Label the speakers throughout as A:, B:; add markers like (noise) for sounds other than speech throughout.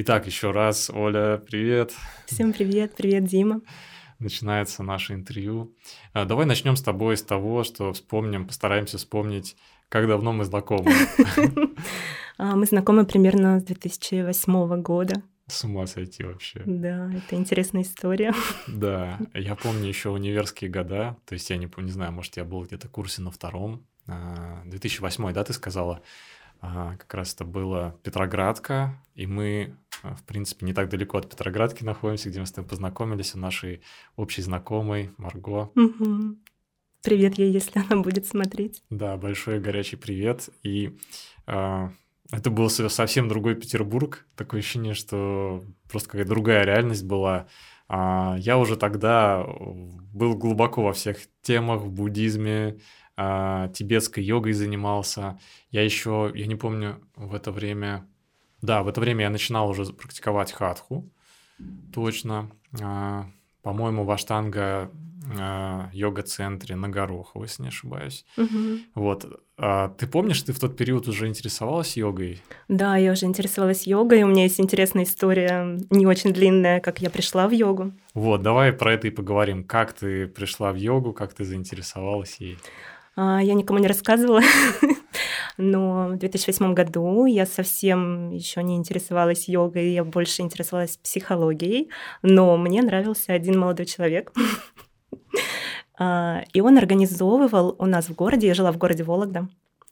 A: Итак, еще раз, Оля, привет.
B: Всем привет, привет, Дима.
A: Начинается наше интервью. А, давай начнем с тобой с того, что вспомним, постараемся вспомнить, как давно мы знакомы. (laughs)
B: А, мы знакомы примерно с 2008 года.
A: С ума сойти вообще.
B: Да, это интересная история. (laughs)
A: Да, я помню еще универские года, то есть я не, не знаю, может, я был где-то в курсе на втором. 2008, а, да, ты сказала? Как раз это было Петроградка, и мы, а, в принципе, не так далеко от Петроградки находимся, где мы с тобой познакомились, у нашей общей знакомой Марго.
B: Угу. Привет ей, если она будет смотреть.
A: Да, большой горячий привет. И э, это был совсем другой Петербург. Такое ощущение, что просто какая-то другая реальность была. А, я уже тогда был глубоко во всех темах, в буддизме, а, тибетской йогой занимался. Я еще, я не помню, в это время... Да, в это время я начинал уже практиковать хатху. Точно. А, по-моему, в Аштанга а, йога-центре на Горохово, если не ошибаюсь.
B: Угу.
A: Вот. А ты помнишь, ты в тот период уже интересовалась йогой?
B: Да, я уже интересовалась йогой. У меня есть интересная история, не очень длинная, как я пришла в йогу.
A: Вот, давай про это и поговорим. Как ты пришла в йогу, как ты заинтересовалась ей?
B: А, я никому не рассказывала, (laughs) но в 2008 году я совсем еще не интересовалась йогой, я больше интересовалась психологией, но мне нравился один молодой человек. (laughs) А, и он организовывал у нас в городе, я жила в городе Вологда,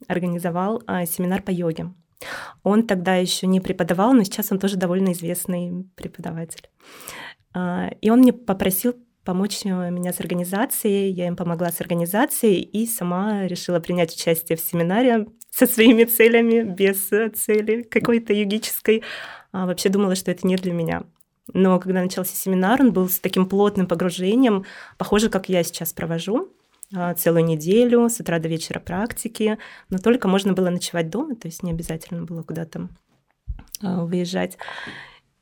B: организовал а, семинар по йоге. Он тогда еще не преподавал, но сейчас он тоже довольно известный преподаватель. И он мне попросил помочь э, меня с организацией. Я им помогла с организацией и сама решила принять участие в семинаре со своими целями, без э, цели какой-то югической. А вообще думала, что это не для меня. Но когда начался семинар, он был с таким плотным погружением, похоже, как я сейчас провожу а, целую неделю, с утра до вечера практики, но только можно было ночевать дома, то есть не обязательно было куда-то а, выезжать.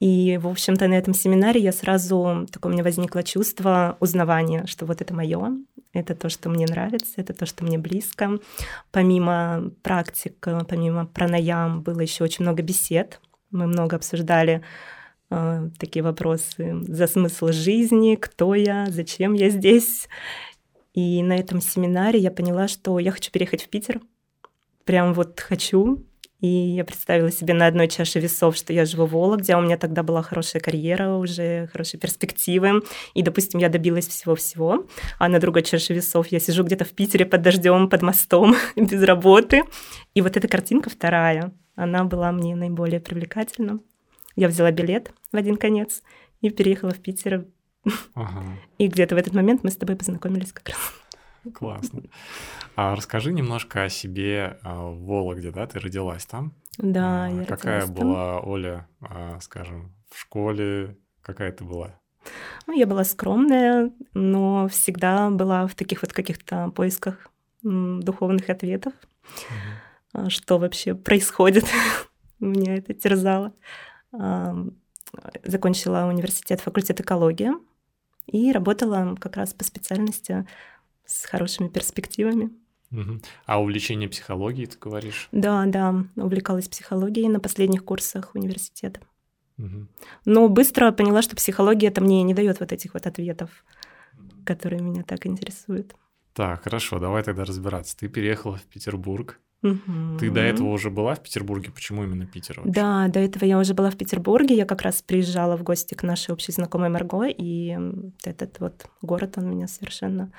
B: И, в общем-то, на этом семинаре я сразу, такое у меня возникло чувство узнавания, что вот это мое, это то, что мне нравится, это то, что мне близко. Помимо практик, помимо пранаям, было еще очень много бесед. Мы много обсуждали э, такие вопросы за смысл жизни, кто я, зачем я здесь. И на этом семинаре я поняла, что я хочу переехать в Питер. Прям вот хочу, и я представила себе на одной чаше весов, что я живу в Вологде, а у меня тогда была хорошая карьера, уже хорошие перспективы. И, допустим, я добилась всего-всего. А на другой чаше весов я сижу где-то в Питере под дождем, под мостом, (laughs) без работы. И вот эта картинка вторая, она была мне наиболее привлекательна. Я взяла билет в один конец и переехала в Питер.
A: Ага. (laughs)
B: И где-то в этот момент мы с тобой познакомились как раз. (laughs)
A: Классно. А расскажи немножко о себе а, в Вологде, да? Ты родилась там?
B: Да, а, я
A: Какая
B: родилась
A: была Оля, а, скажем, в школе? Какая ты была?
B: Ну, я была скромная, но всегда была в таких вот каких-то поисках духовных ответов. Угу. Что вообще происходит? (laughs) Меня это терзало. Закончила университет, факультет экологии и работала как раз по специальности с хорошими перспективами.
A: Угу. А увлечение психологией, ты говоришь?
B: Да, да, увлекалась психологией на последних курсах университета.
A: Угу.
B: Но быстро поняла, что психология это мне не дает вот этих вот ответов, которые меня так интересуют.
A: Так, хорошо, давай тогда разбираться. Ты переехала в Петербург.
B: Угу.
A: Ты до этого уже была в Петербурге? Почему именно Питер? Вообще?
B: Да, до этого я уже была в Петербурге. Я как раз приезжала в гости к нашей общей знакомой Марго, и этот вот город, он меня совершенно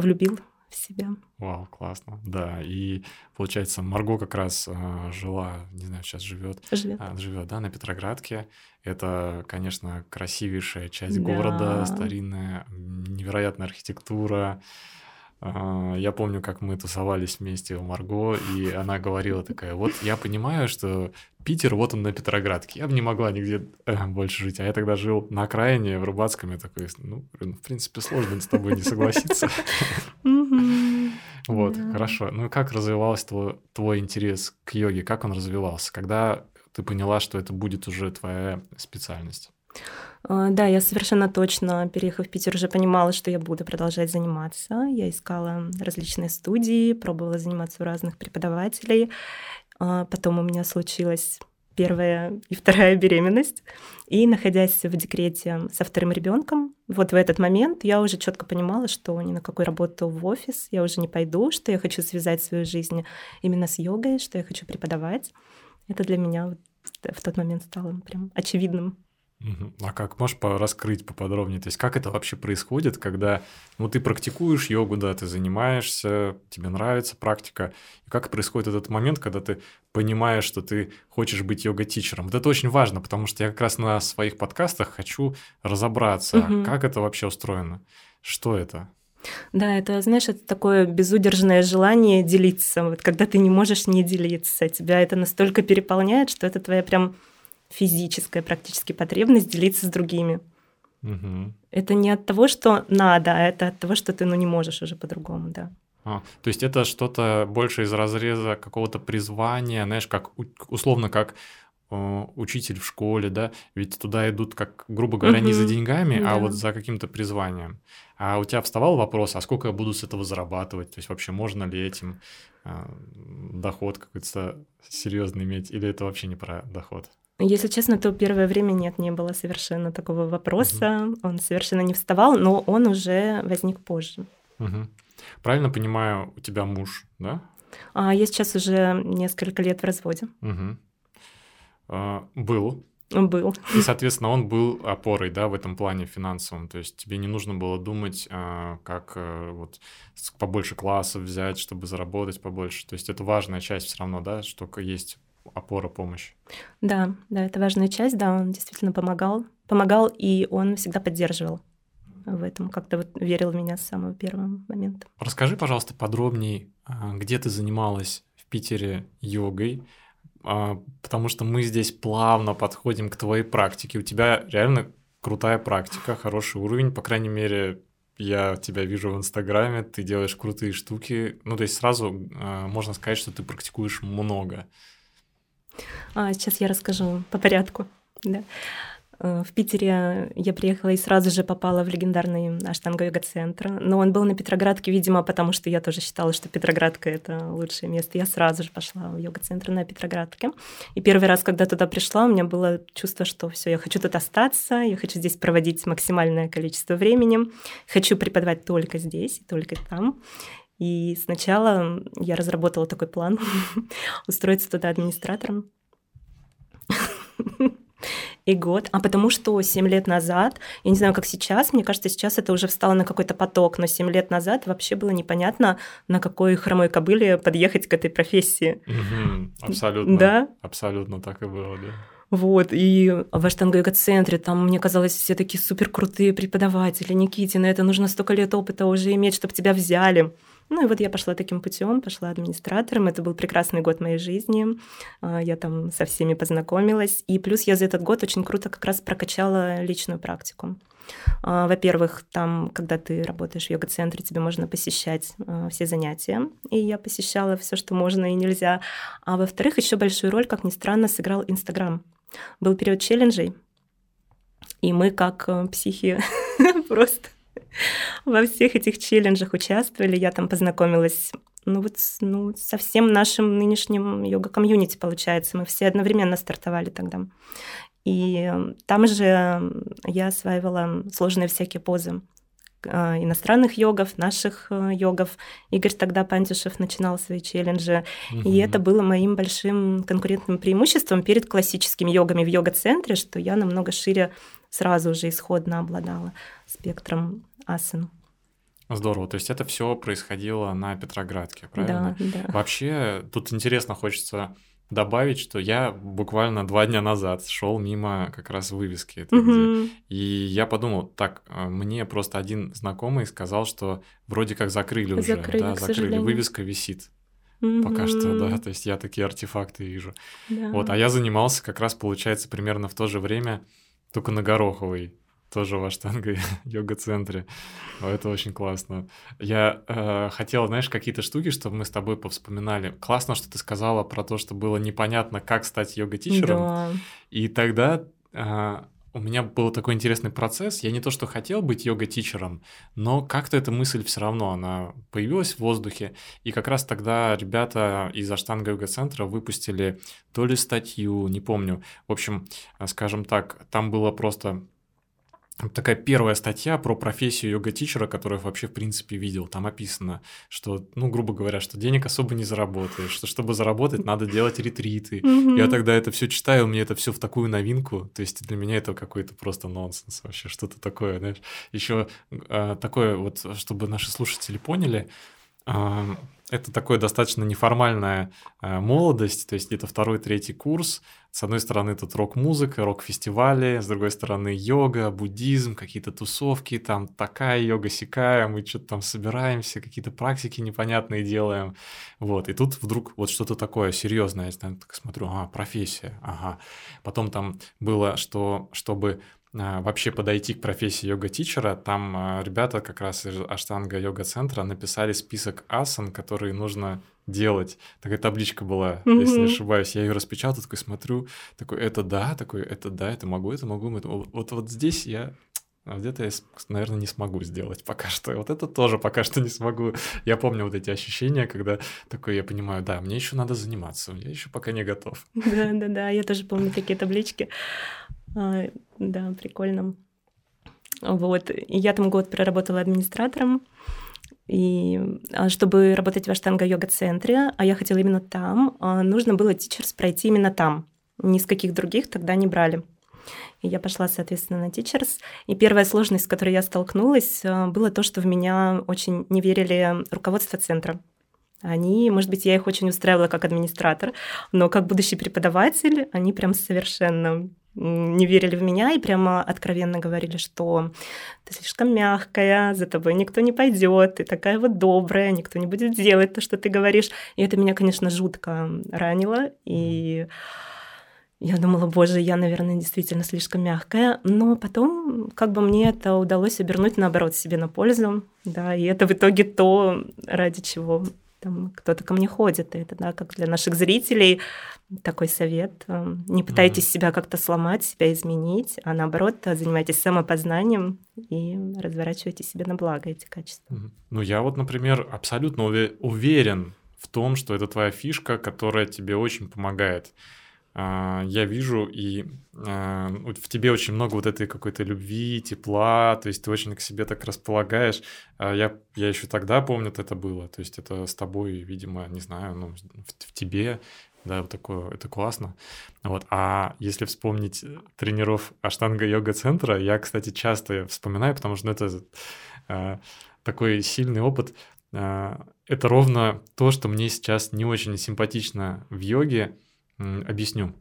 B: влюбил в себя.
A: Вау, классно. Да, и получается, Марго как раз э, жила, не знаю, сейчас живет.
B: Живет.
A: А, живет, да, на Петроградке. Это, конечно, красивейшая часть да. города, старинная, невероятная архитектура. А, я помню, как мы тусовались вместе у Марго, и она говорила такая, вот я понимаю, что Питер, вот он на Петроградке, я бы не могла нигде э, больше жить, а я тогда жил на окраине в Рыбацком, я такой, ну, в принципе, сложно с тобой не согласиться. (laughs) Вот, хорошо. Ну как развивался твой интерес к йоге, как он развивался, когда ты поняла, что это будет уже твоя специальность?
B: А, да, я совершенно точно, переехав в Питер, уже понимала, что я буду продолжать заниматься. Я искала различные студии, пробовала заниматься у разных преподавателей. А, потом у меня случилась первая и вторая беременность. И находясь в декрете со вторым ребенком, вот в этот момент я уже четко понимала, что ни на какую работу в офис я уже не пойду, что я хочу связать свою жизнь именно с йогой, что я хочу преподавать. Это для меня в тот момент стало прям очевидным.
A: А как можешь раскрыть поподробнее? То есть как это вообще происходит, когда ну, ты практикуешь йогу, да, ты занимаешься, тебе нравится практика, и как происходит этот момент, когда ты понимаешь, что ты хочешь быть йога-тичером? Вот это очень важно, потому что я как раз на своих подкастах хочу разобраться, угу. как это вообще устроено, что это.
B: Да, это, знаешь, это такое безудержное желание делиться. Вот когда ты не можешь не делиться, тебя это настолько переполняет, что это твоя прям физическая практически потребность делиться с другими. Угу. Это не от того, что надо, а это от того, что ты ну, не можешь уже по-другому, да.
A: А, то есть это что-то больше из разреза какого-то призвания, знаешь, как условно как э, учитель в школе, да, ведь туда идут, как, грубо говоря, угу. не за деньгами, да. а вот за каким-то призванием. А у тебя вставал вопрос, а сколько я буду с этого зарабатывать? То есть вообще можно ли этим э, доход какой-то серьезный иметь, или это вообще не про доход?
B: Если честно, то первое время нет, не было совершенно такого вопроса. Угу. Он совершенно не вставал, но он уже возник позже.
A: Угу. Правильно понимаю, у тебя муж, да?
B: А, я сейчас уже несколько лет в разводе.
A: Угу. А, был.
B: Был.
A: И, соответственно, он был опорой, да, в этом плане финансовом. То есть тебе не нужно было думать, а, как а, вот побольше классов взять, чтобы заработать побольше. То есть это важная часть все равно, да, что есть опора, помощь.
B: Да, да, это важная часть, да, он действительно помогал. Помогал, и он всегда поддерживал в этом, как-то вот верил в меня с самого первого момента.
A: Расскажи, пожалуйста, подробнее, а, где ты занималась в Питере йогой, а, потому что мы здесь плавно подходим к твоей практике. У тебя реально крутая практика, хороший уровень, по крайней мере, я тебя вижу в Инстаграме, ты делаешь крутые штуки. Ну, то есть сразу э, можно сказать, что ты практикуешь много.
B: А, сейчас я расскажу по порядку. Да. Э, в Питере я приехала и сразу же попала в легендарный Аштанга-йога-центр. Но он был на Петроградке, видимо, потому что я тоже считала, что Петроградка — это лучшее место. Я сразу же пошла в йога-центр на Петроградке. И первый раз, когда туда пришла, у меня было чувство, что все, я хочу тут остаться, я хочу здесь проводить максимальное количество времени, хочу преподавать только здесь, только там. И сначала я разработала такой план (laughs) устроиться туда администратором. И год. А потому что 7 лет назад, я не знаю, как сейчас, мне кажется, сейчас это уже встало на какой-то поток, но 7 лет назад вообще было непонятно, на какой хромой кобыле подъехать к этой профессии.
A: Угу, абсолютно. Да? Абсолютно так и было, да.
B: Вот, и в Аштанга-йога-центре там, мне казалось, все такие супер крутые преподаватели. Никитина, это нужно столько лет опыта уже иметь, чтобы тебя взяли. Ну и вот я пошла таким путем, пошла администратором. Это был прекрасный год моей жизни. А, я там со всеми познакомилась. И плюс я за этот год очень круто как раз прокачала личную практику. А, во-первых, там, когда ты работаешь в йога-центре, тебе можно посещать а, все занятия. И я посещала все, что можно и нельзя. А во-вторых, еще большую роль, как ни странно, сыграл Инстаграм. Был период челленджей, и мы, как э, психи, (laughs) просто (laughs) во всех этих челленджах участвовали. Я там познакомилась ну вот ну, со всем нашим нынешним йога-комьюнити, получается. Мы все одновременно стартовали тогда. И там же я осваивала сложные всякие позы а, иностранных йогов, наших э, йогов. Игорь тогда Пантишев начинал свои челленджи. Угу. И это было моим большим конкурентным преимуществом перед классическими йогами в йога-центре, что я намного шире сразу же исходно обладала спектром асан.
A: Здорово. То есть это все происходило на Петроградке, правильно?
B: Да, да.
A: Вообще, тут интересно хочется добавить, что я буквально два дня назад шел мимо как раз вывески этой, угу. где, и я подумал, так, а, мне просто один знакомый сказал, что вроде как закрыли уже, закрыли, да, закрыли, сожалению. вывеска висит. Угу. Пока что, да, то есть я такие артефакты вижу. Да. Вот, а я занимался как раз, получается, примерно в то же время, только на Гороховой тоже в Аштанга (laughs) йога-центре. Это очень классно. Я э, хотел, знаешь, какие-то штуки, чтобы мы с тобой повспоминали. Классно, что ты сказала про то, что было непонятно, как стать йога-тичером. Да. И тогда э, у меня был такой интересный процесс. Я не то, что хотел быть йога-тичером, но как-то эта мысль все равно, она появилась в воздухе. И как раз тогда ребята из Аштанга йога-центра выпустили то ли статью, не помню. В общем, скажем так, там было просто такая первая статья про профессию йога-тичера, которую я вообще в принципе видел. Там описано, что, ну, грубо говоря, что денег особо не заработаешь, что чтобы заработать, надо делать ретриты. Я тогда это все читаю, мне это все в такую новинку. То есть для меня это какой-то просто нонсенс вообще, что-то такое, знаешь. Еще э, а, такое вот, чтобы наши слушатели поняли, э, это такое достаточно неформальная э, молодость, то есть где-то второй, третий курс. С одной стороны тут рок-музыка, рок-фестивали, с другой стороны йога, буддизм, какие-то тусовки, там такая йога, сякая, мы что-то там собираемся, какие-то практики непонятные делаем. Вот, и тут вдруг вот что-то такое серьезное, я так смотрю, ага, профессия, ага. Потом там было, что чтобы вообще подойти к профессии йога-тичера, там а, ребята как раз из Аштанга йога-центра написали список асан, которые нужно делать. Такая табличка была, mm-hmm. если не ошибаюсь. Я ее распечатал, такой смотрю, такой, это да, такой, это да, это могу, это могу. Это... Вот, вот здесь я а где-то я, наверное, не смогу сделать пока что. Вот это тоже пока что не смогу. Я помню вот эти ощущения, когда такой я понимаю, да, мне еще надо заниматься, я еще пока не готов.
B: Да, да, да, я тоже помню такие таблички. А, да, прикольно. Вот. И я там год проработала администратором. И а, чтобы работать в Аштанга-йога-центре, а я хотела именно там, а, нужно было тичерс пройти именно там. Ни с каких других тогда не брали. И я пошла, соответственно, на тичерс. И первая сложность, с которой я столкнулась, было то, что в меня очень не верили руководство центра. Они, может быть, я их очень устраивала как администратор, но как будущий преподаватель, они прям совершенно не верили в меня и прямо откровенно говорили, что ты слишком мягкая, за тобой никто не пойдет, ты такая вот добрая, никто не будет делать то, что ты говоришь. И это меня, конечно, жутко ранило. И я думала, боже, я, наверное, действительно слишком мягкая. Но потом как бы мне это удалось обернуть, наоборот, себе на пользу. Да, и это в итоге то, ради чего там кто-то ко мне ходит. И это, да, как для наших зрителей такой совет. Эм, не пытайтесь mm-hmm. себя как-то сломать, себя изменить, а наоборот, занимайтесь самопознанием и разворачивайте себе на благо эти качества. Mm-hmm.
A: Ну, я вот, например, абсолютно уверен в том, что это твоя фишка, которая тебе очень помогает. А, я вижу, и а, в тебе очень много вот этой какой-то любви, тепла, то есть ты очень к себе так располагаешь. А я, я еще тогда помню, это было, то есть это с тобой, видимо, не знаю, ну, в, в тебе, да, вот такое, это классно. Вот, а если вспомнить тренеров Аштанга-йога-центра, я, кстати, часто вспоминаю, потому что ну, это э, такой сильный опыт. Э, это ровно то, что мне сейчас не очень симпатично в йоге, Объясню.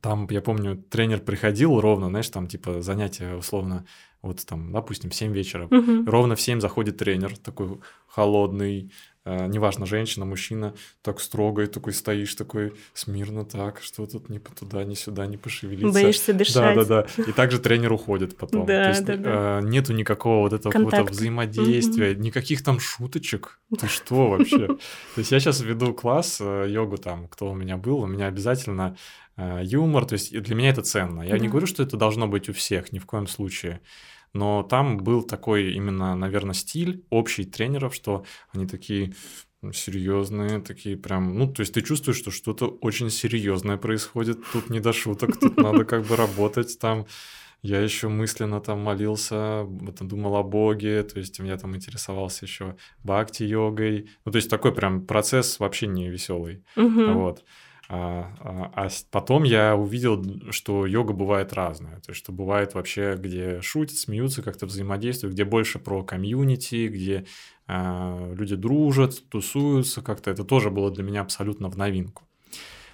A: Там, я помню, тренер приходил ровно, знаешь, там типа занятия условно, вот там, допустим, 7 вечера. Угу. Ровно в 7 заходит тренер, такой холодный, э, неважно, женщина, мужчина, так строго, и такой стоишь, такой смирно так, что тут ни туда, ни сюда, не пошевелиться.
B: Боишься дышать.
A: Да, да, да. И также тренер уходит потом. Да, То есть да, да. Э, нету никакого вот этого какого-то взаимодействия, угу. никаких там шуточек. (laughs) Ты что вообще? То есть я сейчас веду класс э, йогу там, кто у меня был, у меня обязательно э, юмор, то есть для меня это ценно. Я не говорю, что это должно быть у всех, ни в коем случае но там был такой именно, наверное, стиль общий тренеров, что они такие серьезные, такие прям, ну, то есть ты чувствуешь, что что-то очень серьезное происходит, тут не до шуток, тут надо как бы работать там. Я еще мысленно там молился, думал о Боге, то есть я там интересовался еще бхакти-йогой. Ну, то есть такой прям процесс вообще не веселый. Угу. Вот. А, а, а потом я увидел, что йога бывает разная. То есть, что бывает вообще, где шутят, смеются, как-то взаимодействуют, где больше про комьюнити, где а, люди дружат, тусуются, как-то это тоже было для меня абсолютно в новинку.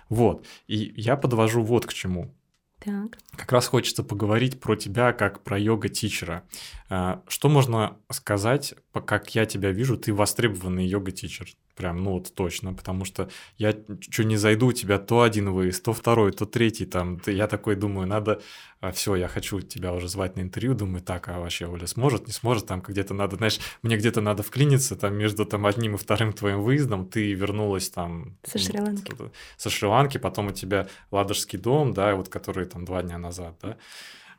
A: Вот. И я подвожу вот к чему.
B: Так.
A: Как раз хочется поговорить про тебя как про йога-тичера. А, что можно сказать, как я тебя вижу, ты востребованный йога-тичер. Прям, ну вот точно, потому что я что не зайду, у тебя то один выезд, то второй, то третий там. Я такой думаю, надо, а, все, я хочу тебя уже звать на интервью, думаю, так, а вообще Оля сможет, не сможет, там где-то надо, знаешь, мне где-то надо вклиниться, там между там одним и вторым твоим выездом ты вернулась там...
B: Со Шри-Ланки.
A: Со Шри-Ланки, потом у тебя Ладожский дом, да, вот который там два дня назад, да.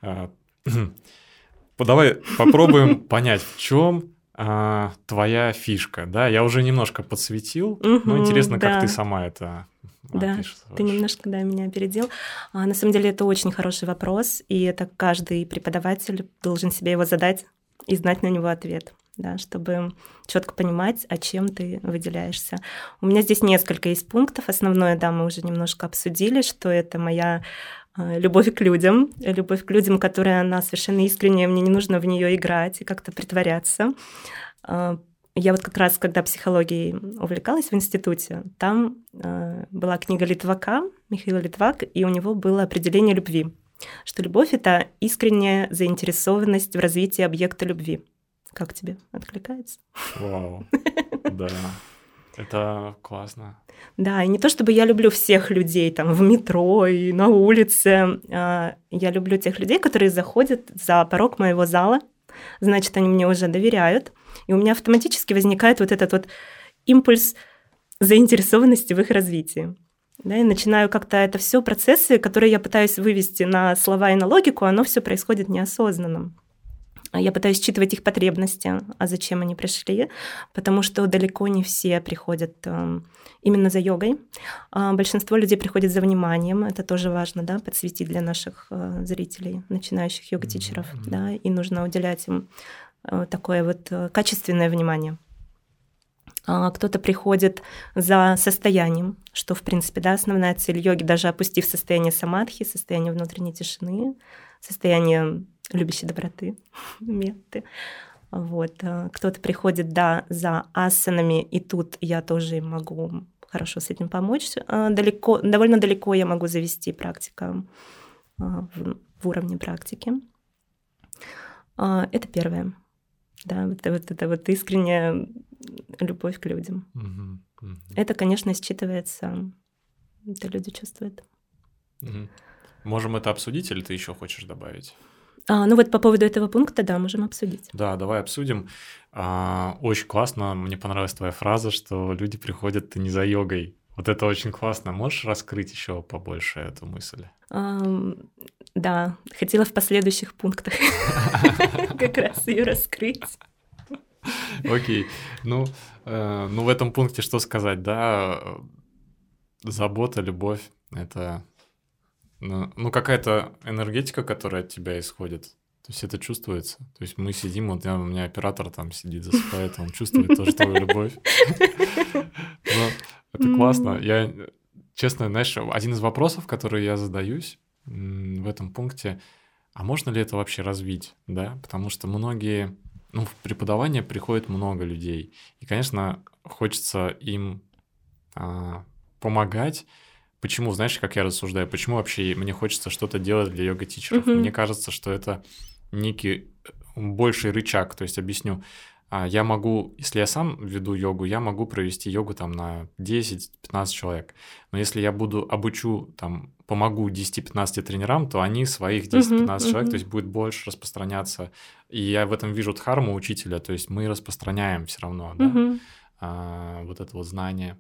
A: А, (clears throat) давай попробуем (laughs) понять, в чем а, твоя фишка, да? Я уже немножко подсветил, угу, но интересно, да. как ты сама это
B: да, ты немножко, да, меня опередил. А, на самом деле это очень хороший вопрос, и это каждый преподаватель должен себе его задать и знать на него ответ, да, чтобы четко понимать, о чем ты выделяешься. У меня здесь несколько есть пунктов. Основное, да, мы уже немножко обсудили, что это моя а, любовь к людям, любовь к людям, которая она совершенно искренняя, мне не нужно в нее играть и как-то притворяться. А, я вот как раз, когда психологией увлекалась в институте, там а, была книга Литвака, Михаила Литвак, и у него было определение любви, что любовь — это искренняя заинтересованность в развитии объекта любви. Как тебе откликается?
A: Вау, (laughs) да. Это классно.
B: Да, и не то чтобы я люблю всех людей там в метро и на улице. А, я люблю тех людей, которые заходят за порог моего зала. Значит, они мне уже доверяют. И у меня автоматически возникает вот этот вот импульс заинтересованности в их развитии. Да, и начинаю как-то это все процессы, которые я пытаюсь вывести на слова и на логику, оно все происходит неосознанно. Я пытаюсь считывать их потребности, а зачем они пришли, потому что далеко не все приходят эм, именно за йогой. А большинство людей приходят за вниманием, это тоже важно, да, подсветить для наших э, зрителей, начинающих йога-тичеров, mm-hmm. да, и нужно уделять им э, такое вот э, качественное внимание. А кто-то приходит за состоянием, что, в принципе, да, основная цель йоги, даже опустив состояние самадхи, состояние внутренней тишины, состояние любящей доброты, (laughs) метты. Вот. Э, кто-то приходит, да, за асанами, и тут я тоже могу хорошо с этим помочь. Э, далеко, довольно далеко я могу завести практика э, в, в уровне практики. Это первое. Да, вот, вот это вот искренняя любовь к людям. Угу, угу. Это, конечно, считывается, это люди чувствуют.
A: Угу. Можем это обсудить, или ты еще хочешь добавить?
B: А, ну вот по поводу этого пункта, да, можем обсудить.
A: Да, давай обсудим. А, очень классно, мне понравилась твоя фраза, что люди приходят не за йогой. Вот это очень классно. Можешь раскрыть еще побольше эту мысль?
B: Да, хотела в последующих пунктах (laughs) как раз ее раскрыть.
A: Окей. Ну, э, ну, в этом пункте что сказать, да? Забота, любовь — это ну, ну, какая-то энергетика, которая от тебя исходит. То есть это чувствуется. То есть мы сидим, вот я, у меня оператор там сидит, засыпает, он чувствует тоже твою любовь. (laughs) Это классно. Я, честно, знаешь, один из вопросов, которые я задаюсь в этом пункте, а можно ли это вообще развить, да? Потому что многие, ну, в преподавание приходит много людей, и, конечно, хочется им а, помогать, Почему, знаешь, как я рассуждаю, почему вообще мне хочется что-то делать для йога-тичеров? Mm-hmm. Мне кажется, что это некий э, больший рычаг, то есть объясню. А, я могу, если я сам веду йогу, я могу провести йогу там на 10-15 человек. Но если я буду обучу, там, помогу 10-15 тренерам, то они своих 10-15 uh-huh, человек, uh-huh. то есть будет больше распространяться. И я в этом вижу дхарму учителя, то есть мы распространяем все равно, да, uh-huh. а, вот это вот знание.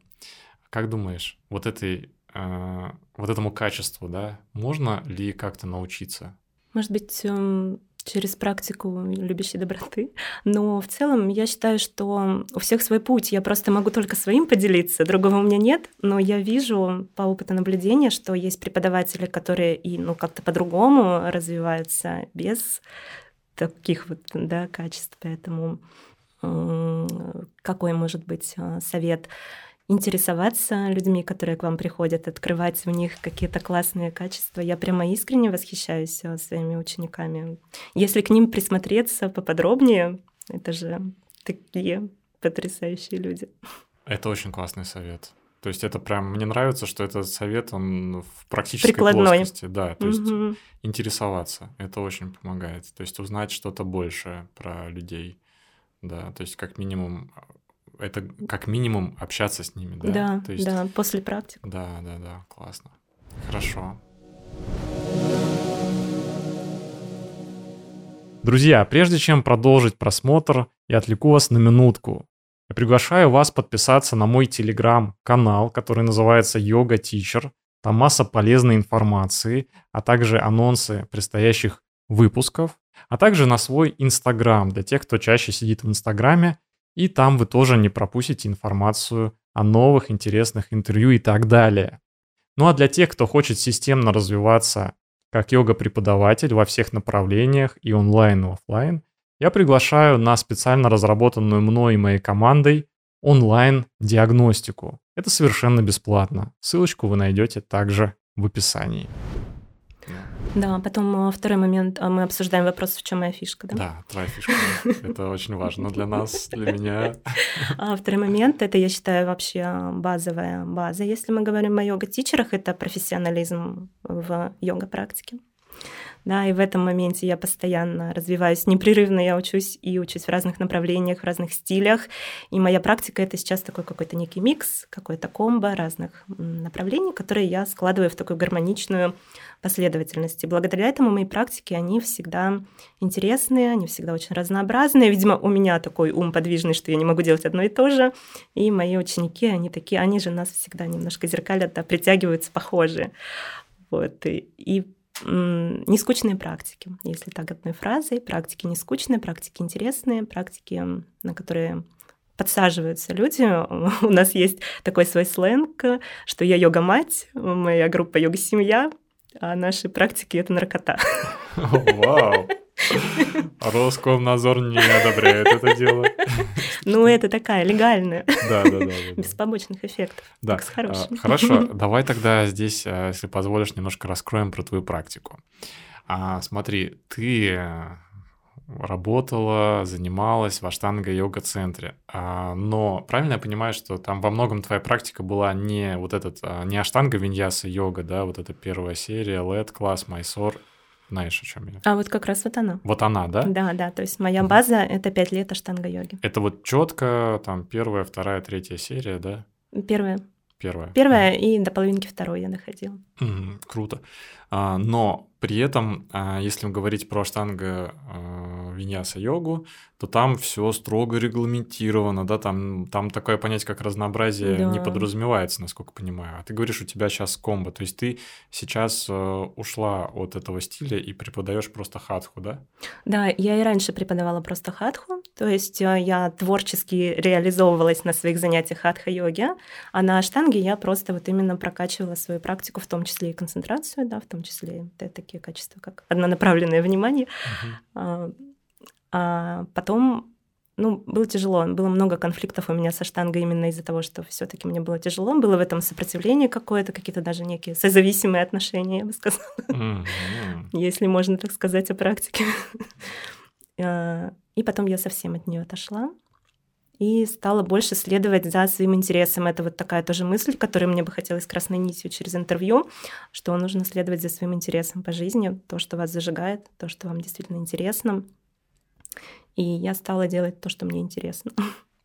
A: Как думаешь, вот этой вот этому качеству, да, можно ли как-то научиться?
B: Может быть, эм, через практику любящей доброты. Но в целом я считаю, что у всех свой путь. Я просто могу только своим поделиться, другого у меня нет. Но я вижу по опыту наблюдения, что есть преподаватели, которые и ну, как-то по-другому развиваются без таких вот да, качеств. Поэтому какой может быть э, совет? Интересоваться людьми, которые к вам приходят, открывать в них какие-то классные качества. Я прямо искренне восхищаюсь э, своими учениками. Если к ним присмотреться поподробнее, это же такие потрясающие люди.
A: Это очень классный совет. То есть это прям мне нравится, что этот совет он в практической
B: Прикладной.
A: плоскости, да, то есть угу. интересоваться, это очень помогает, то есть узнать что-то большее про людей, да, то есть как минимум это как минимум общаться с ними, да?
B: Да,
A: То есть,
B: да, после практик.
A: Да, да, да, классно. Хорошо. Друзья, прежде чем продолжить просмотр, я отвлеку вас на минутку. Я приглашаю вас подписаться на мой телеграм-канал, который называется Yoga Teacher. Там масса полезной информации, а также анонсы предстоящих выпусков, а также на свой инстаграм для тех, кто чаще сидит в инстаграме. И там вы тоже не пропустите информацию о новых интересных интервью и так далее. Ну а для тех, кто хочет системно развиваться как йога-преподаватель во всех направлениях и онлайн, и офлайн, я приглашаю на специально разработанную мной и моей командой онлайн-диагностику. Это совершенно бесплатно. Ссылочку вы найдете также в описании.
B: Да, потом э, второй момент, а мы обсуждаем вопрос, в чем моя фишка, да?
A: Да, твоя фишка. Это очень важно для нас, для меня.
B: А второй момент, это, я считаю, вообще базовая база. Если мы говорим о йога-тичерах, это профессионализм в йога-практике. Да, и в этом моменте я постоянно развиваюсь непрерывно, я учусь и учусь в разных направлениях, в разных стилях. И моя практика — это сейчас такой какой-то некий микс, какой-то комбо разных направлений, которые я складываю в такую гармоничную последовательность. И благодаря этому мои практики, они всегда интересные, они всегда очень разнообразные. Видимо, у меня такой ум подвижный, что я не могу делать одно и то же. И мои ученики, они такие, они же нас всегда немножко зеркалят, да, притягиваются похожие. Вот. И, и не скучные практики, если так одной фразой. Практики не скучные, практики интересные, практики, на которые подсаживаются люди. (laughs) У нас есть такой свой сленг, что я йога-мать, моя группа йога-семья, а наши практики — это наркота.
A: Вау! (laughs) Роскомнадзор не одобряет это дело.
B: Ну, это такая легальная.
A: Да, да, да. (laughs)
B: Без побочных эффектов.
A: Да. А, хорошо, (laughs) давай тогда здесь, а, если позволишь, немножко раскроем про твою практику. А, смотри, ты работала, занималась в Аштанга-йога-центре. Но правильно я понимаю, что там во многом твоя практика была не вот этот, не Аштанга Виньяса йога, да, вот эта первая серия, LED класс, Майсор знаешь, о чем я?
B: А вот как раз вот она.
A: Вот она, да?
B: Да, да. То есть моя база — это пять лет аштанга-йоги.
A: Это вот четко там первая, вторая, третья серия, да?
B: Первая.
A: Первая.
B: Первая и до половинки второй я находила.
A: Mm, круто. А, но при этом, а, если говорить про аштанга а, виньяса йогу, то там все строго регламентировано, да, там, там такое понятие, как разнообразие да. не подразумевается, насколько понимаю. А ты говоришь, у тебя сейчас комбо, то есть ты сейчас э, ушла от этого стиля и преподаешь просто хатху, да?
B: Да, я и раньше преподавала просто хатху, то есть э, я творчески реализовывалась на своих занятиях хатха-йоги, а на аштанге я просто вот именно прокачивала свою практику, в том числе и концентрацию, да, в том числе такие качества, как однонаправленное внимание. Uh-huh. А потом ну, было тяжело. Было много конфликтов у меня со штангой именно из-за того, что все таки мне было тяжело. Было в этом сопротивление какое-то, какие-то даже некие созависимые отношения, я бы сказала. Mm-hmm. Если можно так сказать о практике. А, и потом я совсем от нее отошла и стала больше следовать за своим интересом. Это вот такая тоже мысль, которую мне бы хотелось красной нитью через интервью, что нужно следовать за своим интересом по жизни, то, что вас зажигает, то, что вам действительно интересно. И я стала делать то, что мне интересно.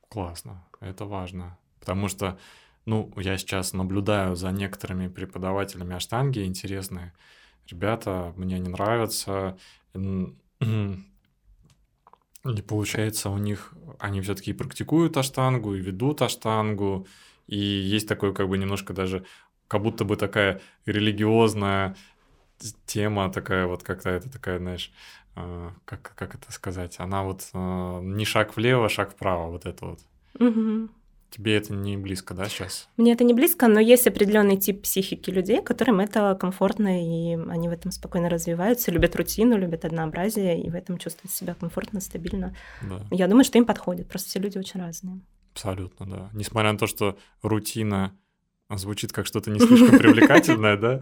A: Классно, это важно. Потому что, ну, я сейчас наблюдаю за некоторыми преподавателями аштанги, интересные ребята, мне они нравятся. (clears throat) И получается, у них они все-таки практикуют аштангу и ведут аштангу. И есть такой, как бы немножко даже, как будто бы такая религиозная тема, такая вот как-то это такая, знаешь, э, как, как это сказать, она вот э, не шаг влево, шаг вправо, вот это вот.
B: Угу.
A: Тебе это не близко, да, сейчас?
B: Мне это не близко, но есть определенный тип психики людей, которым это комфортно, и они в этом спокойно развиваются, любят рутину, любят однообразие, и в этом чувствуют себя комфортно, стабильно. Да. Я думаю, что им подходит, просто все люди очень разные.
A: Абсолютно, да. Несмотря на то, что рутина звучит как что-то не слишком (laughs) привлекательное, да?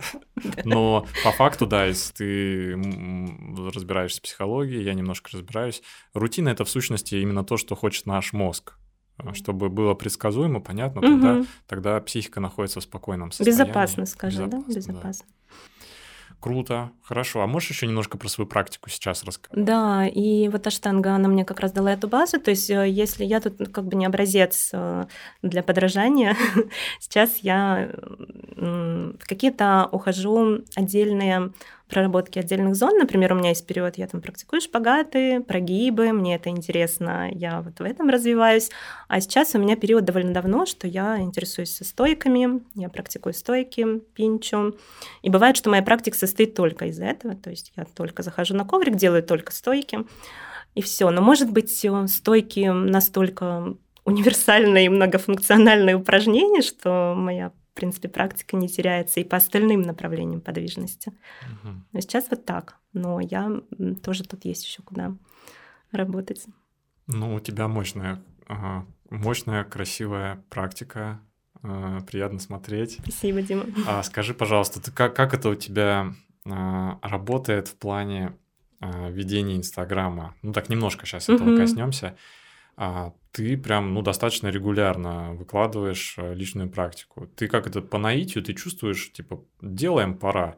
A: Но по факту, да, если ты разбираешься в психологии, я немножко разбираюсь, рутина — это в сущности именно то, что хочет наш мозг. А, чтобы было предсказуемо, понятно, угу. тогда, тогда психика находится в спокойном состоянии.
B: Безопасно, скажем, Безопасно, да? Безопасно. Да.
A: Круто, хорошо. А можешь еще немножко про свою практику сейчас рассказать?
B: Да, и вот Аштанга, она мне как раз дала эту базу. То есть, э, если я тут как бы не образец э, для подражания, (laughs) сейчас я в какие-то ухожу отдельные проработки отдельных зон. Например, у меня есть период, я там практикую шпагаты, прогибы, мне это интересно, я вот в этом развиваюсь. А сейчас у меня период довольно давно, что я интересуюсь стойками, я практикую стойки, пинчу. И бывает, что моя практика состоит только из этого, то есть я только захожу на коврик, делаю только стойки, и все. Но может быть стойки настолько универсальное и многофункциональное упражнение, что моя в принципе, практика не теряется и по остальным направлениям подвижности. Угу. Сейчас вот так. Но я тоже тут есть еще куда работать.
A: Ну, у тебя мощная, ага, мощная, красивая практика. Э, приятно смотреть.
B: Спасибо, Дима.
A: А скажи, пожалуйста, ты как, как это у тебя э, работает в плане ведения Инстаграма? Ну, так немножко сейчас этого угу. коснемся а ты прям, ну, достаточно регулярно выкладываешь э, личную практику. Ты как это по наитию, ты чувствуешь, типа, делаем, пора.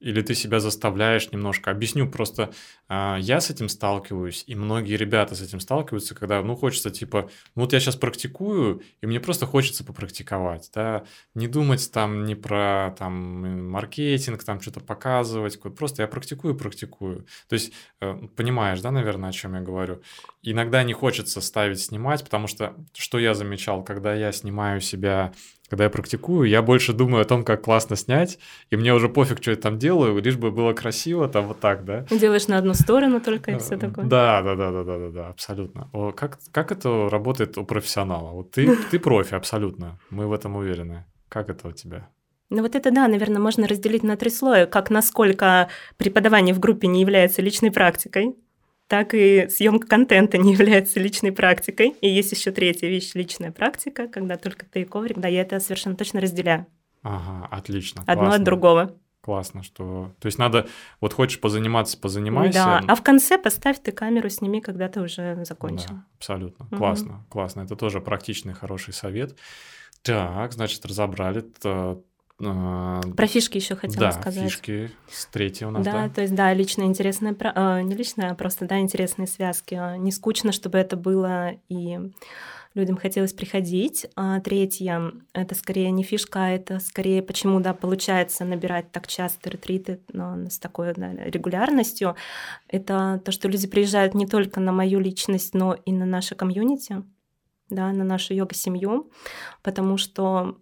A: Или ты себя заставляешь немножко? Объясню просто, э, я с этим сталкиваюсь, и многие ребята с этим сталкиваются, когда, ну, хочется, типа, ну, вот я сейчас практикую, и мне просто хочется попрактиковать, да, не думать там не про, там, маркетинг, там, что-то показывать, просто я практикую, практикую. То есть, э, понимаешь, да, наверное, о чем я говорю? Иногда не хочется ставить, снимать, потому что, что я замечал, когда я снимаю себя когда я практикую, я больше думаю о том, как классно снять, и мне уже пофиг, что я там делаю, лишь бы было красиво, там вот так, да.
B: Делаешь на одну сторону только и все такое.
A: Да, да, да, да, да, да, да, абсолютно. О, как, как это работает у профессионала? Вот ты, (laughs) ты профи, абсолютно, мы в этом уверены. Как это у тебя?
B: Ну вот это да, наверное, можно разделить на три слоя, как насколько преподавание в группе не является личной практикой, так и съемка контента не (laughs) является личной практикой. И есть еще третья вещь – личная практика, когда только ты и коврик. Да, я это совершенно точно разделяю.
A: Ага, отлично.
B: Одно классно. от другого.
A: Классно, что... То есть надо, вот хочешь позаниматься, позанимайся.
B: Да, а в конце поставь ты камеру, сними, когда ты уже закончил. Да,
A: абсолютно. Угу. Классно, классно. Это тоже практичный, хороший совет. Так, значит, разобрали
B: а, Про фишки еще хотела
A: да,
B: сказать.
A: фишки с третьей у нас,
B: да? Да, то есть, да, личная интересная, э, не личная, а просто, да, интересные связки. А, не скучно, чтобы это было, и людям хотелось приходить. А третье — это скорее не фишка, это скорее почему, да, получается набирать так часто ретриты но с такой да, регулярностью. Это то, что люди приезжают не только на мою личность, но и на наше комьюнити, да, на нашу йога-семью, потому что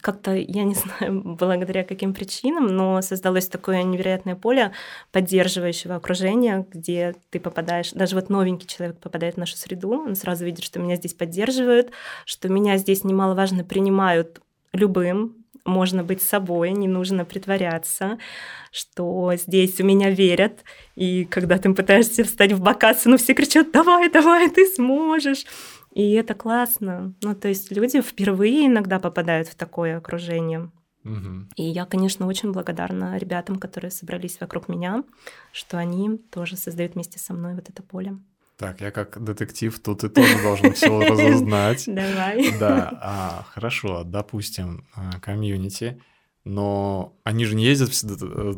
B: как-то, я не (laughs) знаю, благодаря каким причинам, но создалось такое невероятное поле поддерживающего окружения, где ты попадаешь, даже вот новенький человек попадает в нашу среду, он сразу видит, что меня здесь поддерживают, что меня здесь немаловажно принимают любым, можно быть собой, не нужно притворяться, что здесь у меня верят, и когда ты пытаешься встать в бокацию, ну все кричат «давай, давай, ты сможешь!» И это классно. Ну, то есть люди впервые иногда попадают в такое окружение.
A: Угу.
B: И я, конечно, очень благодарна ребятам, которые собрались вокруг меня, что они тоже создают вместе со мной вот это поле.
A: Так, я как детектив тут и тоже должен все (laughs) разузнать.
B: Давай.
A: Да, а, хорошо, допустим, а, комьюнити но они же не ездят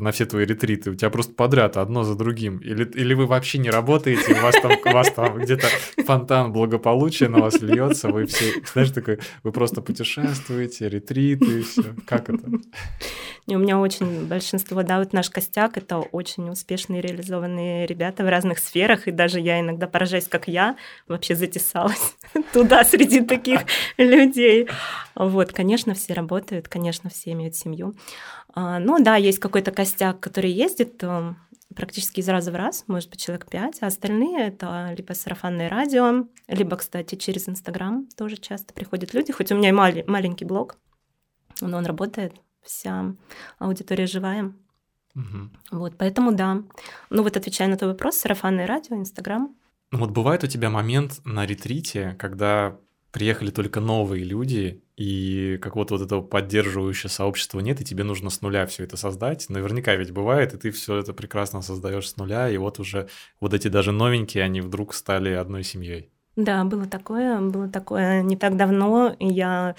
A: на все твои ретриты, у тебя просто подряд одно за другим. Или, или вы вообще не работаете, у вас там, у вас там где-то фонтан благополучия на вас льется, вы все, знаешь, такой, вы просто путешествуете, ретриты, все. Как это?
B: Не, у меня очень большинство, да, вот наш костяк — это очень успешные, реализованные ребята в разных сферах, и даже я иногда поражаюсь, как я вообще затесалась (laughs) туда среди таких людей. Вот, конечно, все работают, конечно, все имеют семью. А, ну да, есть какой-то костяк, который ездит э, практически из раза в раз, может быть, человек пять, а остальные это либо сарафанное радио, либо, кстати, через Инстаграм тоже часто приходят люди, хоть у меня и маленький блог, но он работает, вся аудитория живая.
A: Угу.
B: Вот, поэтому да. Ну вот отвечая на твой вопрос, сарафанное радио, Инстаграм.
A: Ну вот бывает у тебя момент на ретрите, когда приехали только новые люди, и какого-то вот этого поддерживающего сообщества нет, и тебе нужно с нуля все это создать. Наверняка ведь бывает, и ты все это прекрасно создаешь с нуля, и вот уже вот эти даже новенькие, они вдруг стали одной семьей.
B: Да, было такое, было такое не так давно. Я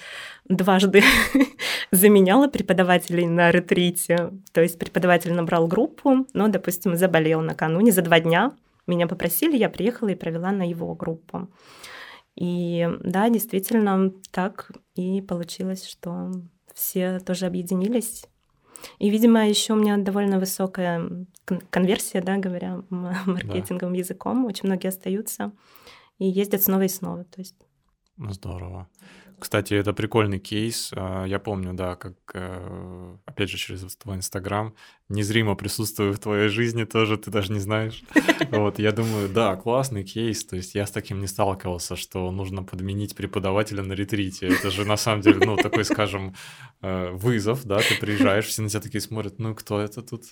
B: дважды (laughs) заменяла преподавателей на ретрите. То есть преподаватель набрал группу, но, допустим, заболел накануне за два дня. Меня попросили, я приехала и провела на его группу. И да, действительно, так и получилось, что все тоже объединились. И, видимо, еще у меня довольно высокая конверсия, да, говоря (laughs) маркетинговым да. языком. Очень многие остаются и ездят снова и снова. То есть...
A: Ну, здорово. Кстати, это прикольный кейс. А, я помню, да, как, э, опять же, через твой Инстаграм незримо присутствую в твоей жизни тоже, ты даже не знаешь. (laughs) Вот, я думаю, да, классный кейс. То есть я с таким не сталкивался, что нужно подменить преподавателя на ретрите. Это же на самом деле, ну, такой, скажем, э, вызов, да, ты приезжаешь, все на тебя такие смотрят, ну, кто это тут?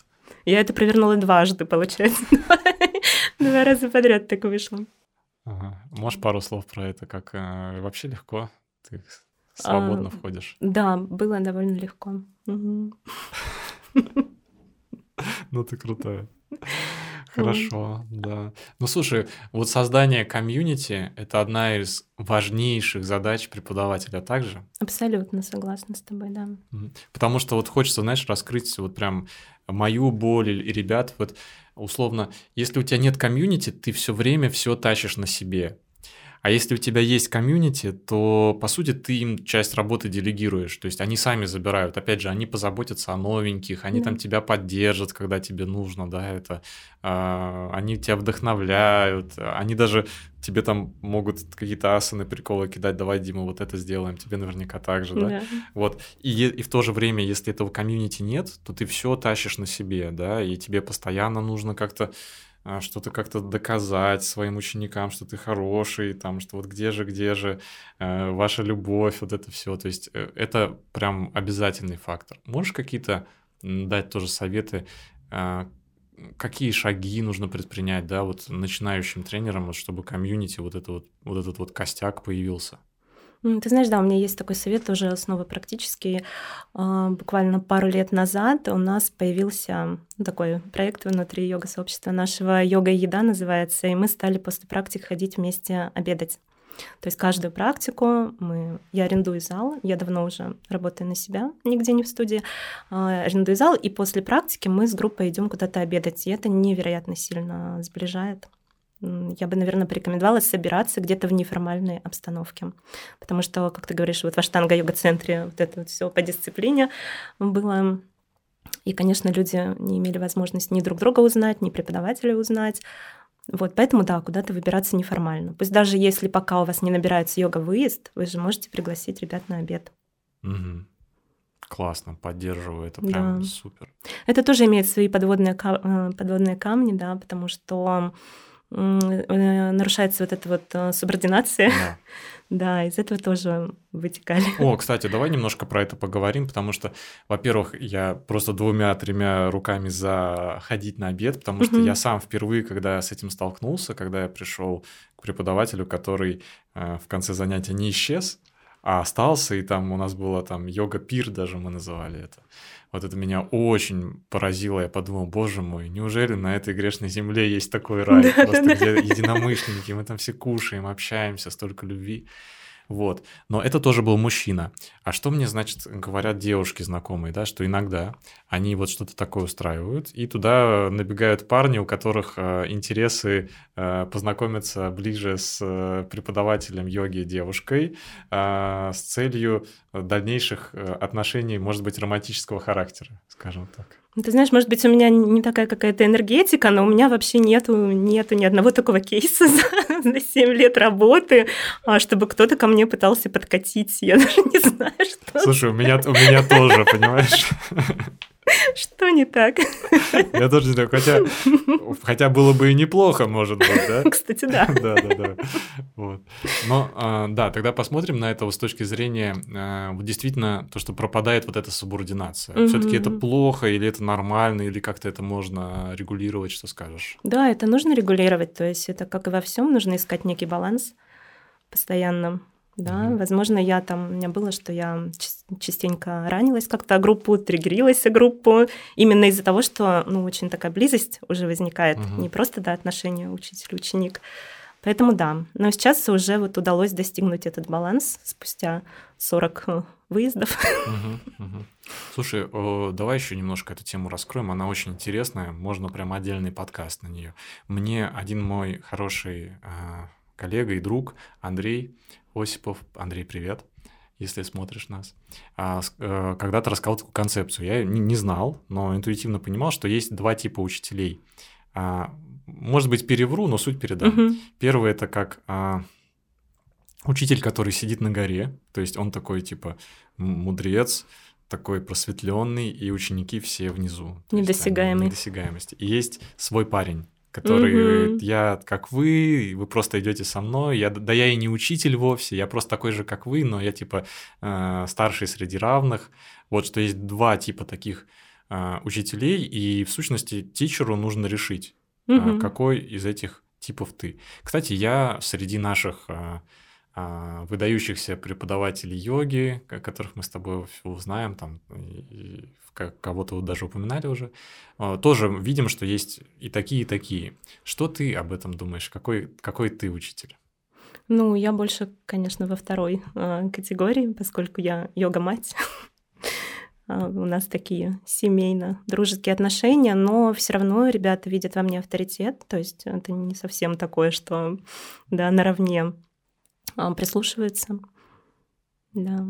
B: Я это провернула дважды, получается. (laughs) Два раза подряд так вышло.
A: Ага. Можешь пару слов про это, как э, вообще легко? Ты свободно а, входишь?
B: Да, было довольно легко.
A: Ну ты крутая. (laughs) Хорошо, да. Ну слушай, вот создание комьюнити — это одна из важнейших задач преподавателя также?
B: Абсолютно согласна с тобой, да.
A: Потому что вот хочется, знаешь, раскрыть вот прям мою боль и ребят, вот условно, если у тебя нет комьюнити, ты все время все тащишь на себе. А если у тебя есть комьюнити, то, по сути, ты им часть работы делегируешь. То есть они сами забирают. Опять же, они позаботятся о новеньких, они да. там тебя поддержат, когда тебе нужно, да, это. А, они тебя вдохновляют, они даже тебе там могут какие-то асаны, приколы кидать, давай, Дима, вот это сделаем, тебе наверняка так же, да? да. Вот, и, и в то же время, если этого комьюнити нет, то ты все тащишь на себе, да, и тебе постоянно нужно как-то что-то как-то доказать своим ученикам, что ты хороший, там, что вот где же, где же э, ваша любовь, вот это все. То есть э, это прям обязательный фактор. Можешь какие-то дать тоже советы, э, какие шаги нужно предпринять, да, вот начинающим тренерам, вот, чтобы комьюнити, вот, это вот, вот этот вот костяк появился?
B: Ты знаешь, да, у меня есть такой совет, тоже снова практически. А, буквально пару лет назад у нас появился такой проект внутри йога-сообщества нашего «Йога и еда» называется, и мы стали после практик ходить вместе обедать. То есть каждую практику мы, я арендую зал, я давно уже работаю на себя, нигде не в студии, а, арендую зал, и после практики мы с группой идем куда-то обедать, и это невероятно сильно сближает я бы, наверное, порекомендовала собираться где-то в неформальной обстановке. Потому что, как ты говоришь, вот в Аштанга-йога-центре вот это вот все по дисциплине было. И, конечно, люди не имели возможности ни друг друга узнать, ни преподавателя узнать. Вот, поэтому, да, куда-то выбираться неформально. Пусть даже если пока у вас не набирается йога-выезд, вы же можете пригласить ребят на обед.
A: Угу. Классно, поддерживаю, это прям да. супер.
B: Это тоже имеет свои подводные, э, подводные камни, да, потому что нарушается вот эта вот э, субординация. Да. (laughs) да, из этого тоже вытекали.
A: О, кстати, давай немножко про это поговорим, потому что, во-первых, я просто двумя-тремя руками за ходить на обед, потому что я сам впервые, когда с этим столкнулся, когда я пришел к преподавателю, который э, в конце занятия не исчез, а остался, и там у нас было там йога-пир даже мы называли это. Вот это меня очень поразило. Я подумал, боже мой, неужели на этой грешной земле есть такой рай? (laughs) Да, Просто да, где да. единомышленники, мы там все кушаем, общаемся, столько любви. Вот. Но это тоже был мужчина. А что мне, значит, говорят девушки знакомые, да, что иногда они вот что-то такое устраивают, и туда набегают парни, у которых э, интересы э, познакомиться ближе с э, преподавателем йоги девушкой э, с целью дальнейших э, отношений, может быть, романтического характера, скажем так.
B: Ну, ты знаешь, может быть, у меня не такая какая-то энергетика, но у меня вообще нету, нету ни одного такого кейса (laughs) за, за 7 лет работы, а чтобы кто-то ко мне пытался подкатить. Я даже не знаю, что.
A: Слушай, у меня, у меня тоже, понимаешь? (laughs)
B: Что не так?
A: Я тоже не знаю, хотя, хотя было бы и неплохо, может быть, да?
B: Кстати, да. (laughs)
A: Да, да, да. Вот. Но, а, да, тогда посмотрим на это с точки зрения, а, действительно, то, что пропадает вот эта субординация. Все-таки это плохо или это нормально, или как-то это можно регулировать, что скажешь?
B: Да, это нужно регулировать, то есть это как и во всем, нужно искать некий баланс постоянно. Да, mm-hmm. возможно, я там, у меня было, что я частенько ранилась как-то группу, триггерилась группу, именно из-за того, что, ну, очень такая близость уже возникает, mm-hmm. не просто, да, отношения учитель-ученик, Поэтому да. Но сейчас уже вот удалось достигнуть этот баланс спустя 40 э, выездов.
A: Угу, угу. Слушай, о, давай еще немножко эту тему раскроем. Она очень интересная. Можно прям отдельный подкаст на нее. Мне один мой хороший э, коллега и друг Андрей Осипов. Андрей, привет если смотришь нас, а, э, когда-то рассказал такую концепцию. Я не знал, но интуитивно понимал, что есть два типа учителей. А, может быть, перевру, но суть передам. Угу. Первый это как а, учитель, который сидит на горе, то есть он такой типа мудрец, такой просветленный, и ученики все внизу.
B: Недосягаемый.
A: Недосягаемости. И есть свой парень, который угу. я как вы, вы просто идете со мной, я, да я и не учитель вовсе, я просто такой же, как вы, но я типа э, старший среди равных. Вот что есть два типа таких э, учителей, и в сущности тичеру нужно решить, угу. какой из этих типов ты. Кстати, я среди наших э, выдающихся преподавателей йоги, которых мы с тобой узнаем, там, кого-то даже упоминали уже, а, тоже видим, что есть и такие, и такие. Что ты об этом думаешь? Какой, какой ты учитель?
B: Ну, я больше, конечно, во второй э, категории, поскольку я йога-мать. (laughs) А, у нас такие семейно-дружеские отношения, но все равно ребята видят во мне авторитет, то есть это не совсем такое, что да, наравне а, прислушиваются. Да.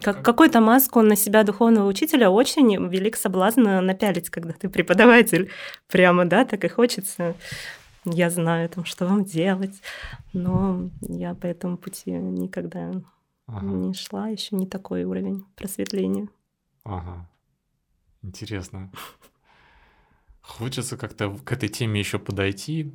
B: Как, какую-то маску на себя духовного учителя очень велик соблазн напялить, когда ты преподаватель. Прямо, да, так и хочется. Я знаю, там, что вам делать. Но я по этому пути никогда ага. не шла. Еще не такой уровень просветления.
A: Ага. Интересно. Хочется как-то к этой теме еще подойти.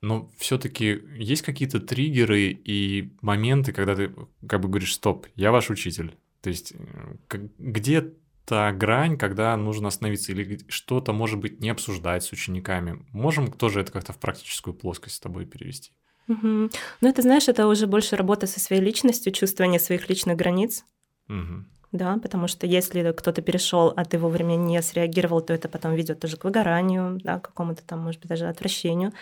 A: Но все-таки есть какие-то триггеры и моменты, когда ты как бы говоришь, стоп, я ваш учитель. То есть э, где та грань, когда нужно остановиться, или что-то, может быть, не обсуждать с учениками. Можем тоже это как-то в практическую плоскость с тобой перевести?
B: Угу. Ну, это, знаешь, это уже больше работа со своей личностью, чувствование своих личных границ.
A: Угу
B: да, потому что если кто-то перешел, а ты вовремя не среагировал, то это потом ведет тоже к выгоранию, да, к какому-то там, может быть, даже отвращению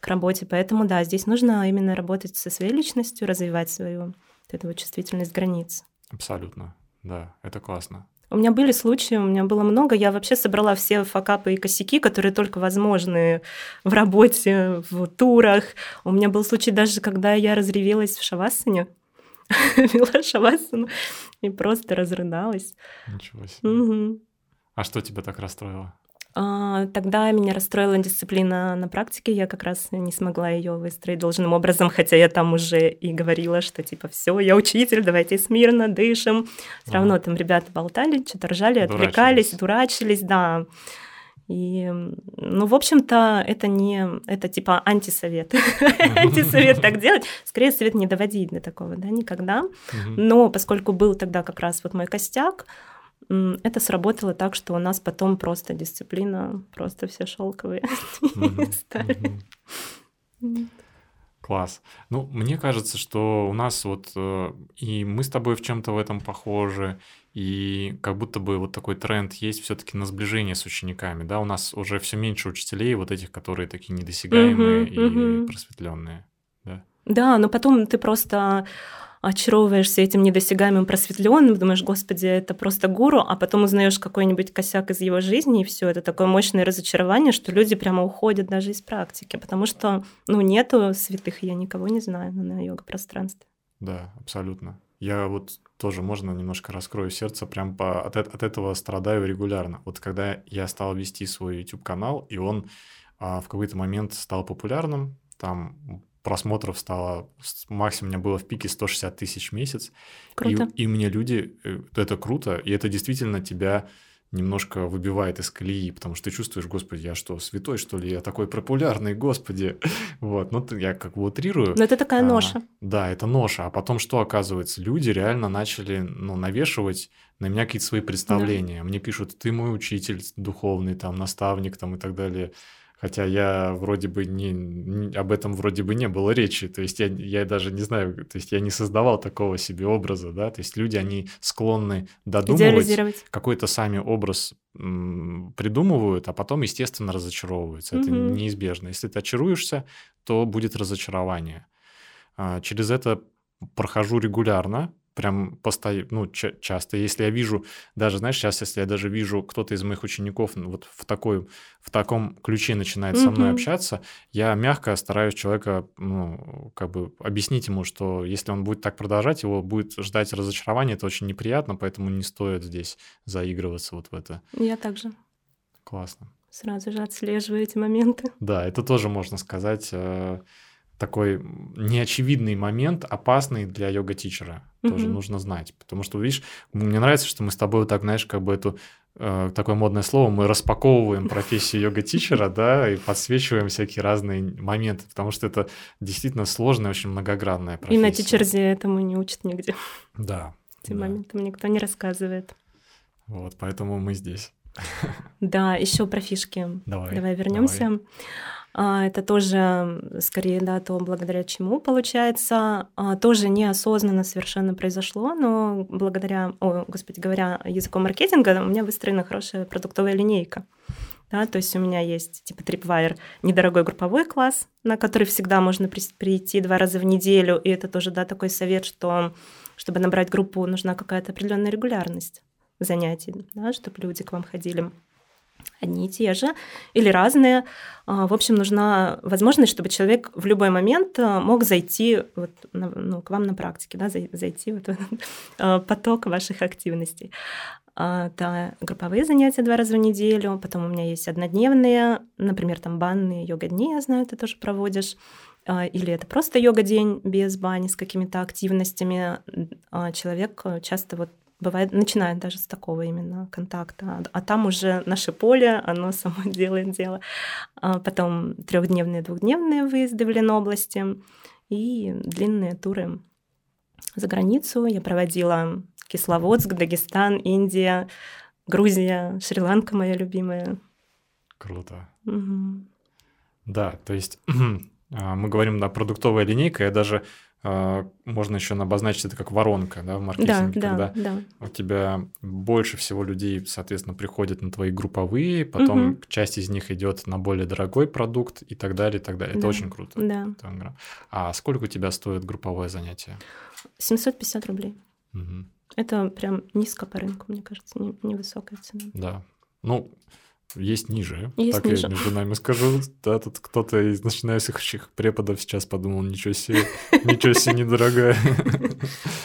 B: к работе. Поэтому, да, здесь нужно именно работать со своей личностью, развивать свою вот эту вот чувствительность границ.
A: Абсолютно, да, это классно.
B: У меня были случаи, у меня было много. Я вообще собрала все факапы и косяки, которые только возможны в работе, в турах. У меня был случай даже, когда я разревелась в шавасане. (laughs) вела шавасану и просто разрыдалась.
A: Ничего себе. Угу. А что тебя так расстроило?
B: А, тогда меня расстроила дисциплина на практике. Я как раз не смогла ее выстроить должным образом, хотя я там уже и говорила, что типа все, я учитель, давайте смирно дышим. Все равно там ребята болтали, что-то ржали, отвлекались, дурачились, да. И, ну, в общем-то, это не, это типа антисовет. (laughs) антисовет так делать. Скорее, совет не доводить до такого, да, никогда. Но поскольку был тогда как раз вот мой костяк, это сработало так, что у нас потом просто дисциплина, просто все шелковые (laughs) стали.
A: Класс. Ну, мне кажется, что у нас вот э, и мы с тобой в чем-то в этом похожи, и как будто бы вот такой тренд есть все-таки на сближение с учениками, да, у нас уже все меньше учителей, вот этих, которые такие недосягаемые uh-huh, и uh-huh. просветленные, да.
B: Да, но потом ты просто очаровываешься этим недосягаемым просветленным, думаешь, господи, это просто гуру, а потом узнаешь какой-нибудь косяк из его жизни, и все, это такое мощное разочарование, что люди прямо уходят даже из практики, потому что, ну, нету святых, я никого не знаю на йога-пространстве.
A: Да, абсолютно. Я вот тоже, можно немножко раскрою сердце, прям по, от, от этого страдаю регулярно. Вот когда я стал вести свой YouTube-канал, и он а, в какой-то момент стал популярным, там просмотров стало, максимум у меня было в пике 160 тысяч в месяц. Круто. И, и мне люди, э, это круто, и это действительно тебя немножко выбивает из колеи, потому что ты чувствуешь, господи, я что, святой, что ли? Я такой популярный, господи. (laughs) Вот, ну, я как бы утрирую.
B: Но это такая а, ноша.
A: Да, это ноша. А потом что оказывается? Люди реально начали, ну, навешивать на меня какие-то свои представления. Да. Мне пишут, ты мой учитель духовный, там, наставник, там, и так далее. Хотя я вроде бы не, не об этом вроде бы не было речи. То есть я, я даже не знаю, то есть я не создавал такого себе образа, да. То есть люди, они склонны додумывать какой-то сами образ м, придумывают, а потом, естественно, разочаровываются. Это mm-hmm. неизбежно. Если ты очаруешься, то будет разочарование. А, через это прохожу регулярно, прям постоянно, ну, ча- часто. Если я вижу, даже, знаешь, сейчас, если я даже вижу, кто-то из моих учеников ну, вот в, такой, в таком ключе начинает mm-hmm. со мной общаться, я мягко стараюсь человека, ну, как бы объяснить ему, что если он будет так продолжать, его будет ждать разочарование, это очень неприятно, поэтому не стоит здесь заигрываться вот в это.
B: Я также.
A: Классно.
B: Сразу же отслеживаю эти моменты.
A: Да, это тоже можно сказать э, такой неочевидный момент, опасный для йога-тичера. Mm-hmm. Тоже нужно знать. Потому что, видишь, мне нравится, что мы с тобой вот так, знаешь, как бы эту э, такое модное слово, мы распаковываем профессию (laughs) йога-тичера, да, и подсвечиваем всякие разные моменты, потому что это действительно сложная, очень многогранная профессия.
B: И на тичерзе этому не учат нигде.
A: Да.
B: Этим да. моментам никто не рассказывает.
A: Вот, поэтому мы здесь.
B: Да, еще про фишки.
A: Давай.
B: Давай вернемся. Давай. А, это тоже скорее да, то, благодаря чему получается. А, тоже неосознанно совершенно произошло, но благодаря, о, господи говоря, языком маркетинга у меня выстроена хорошая продуктовая линейка. Да, то есть у меня есть типа Tripwire недорогой групповой класс, на который всегда можно прийти два раза в неделю, и это тоже да, такой совет, что чтобы набрать группу, нужна какая-то определенная регулярность занятий, да, чтобы люди к вам ходили одни и те же или разные. А, в общем, нужна возможность, чтобы человек в любой момент а, мог зайти вот, ну, к вам на практике, да, зайти в этот а, поток ваших активностей. Да, групповые занятия два раза в неделю, потом у меня есть однодневные, например, там банные йога-дни, я знаю, ты тоже проводишь, или это просто йога-день без бани с какими-то активностями. Человек часто вот Бывает, начинает даже с такого именно контакта. А там уже наше поле, оно (laughs) само делает дело. А потом трехдневные, двухдневные выезды в Ленобласти и длинные туры за границу. Я проводила Кисловодск, Дагестан, Индия, Грузия, Шри-Ланка моя любимая.
A: Круто.
B: Угу.
A: Да, то есть (clears throat) а, мы говорим о продуктовая линейка. Я даже можно еще обозначить это как воронка да, в маркетинге,
B: да,
A: когда
B: да,
A: да. у тебя больше всего людей, соответственно, приходят на твои групповые, потом угу. часть из них идет на более дорогой продукт и так далее, и так далее. Это
B: да,
A: очень круто.
B: Да.
A: А сколько у тебя стоит групповое занятие?
B: 750 рублей.
A: Угу.
B: Это прям низко по рынку, мне кажется, невысокая цена.
A: Да. Ну, есть ниже.
B: Есть
A: так
B: ниже.
A: я между нами скажу. Да, тут кто-то из начинающих преподов сейчас подумал, ничего себе, (laughs) ничего себе недорогая.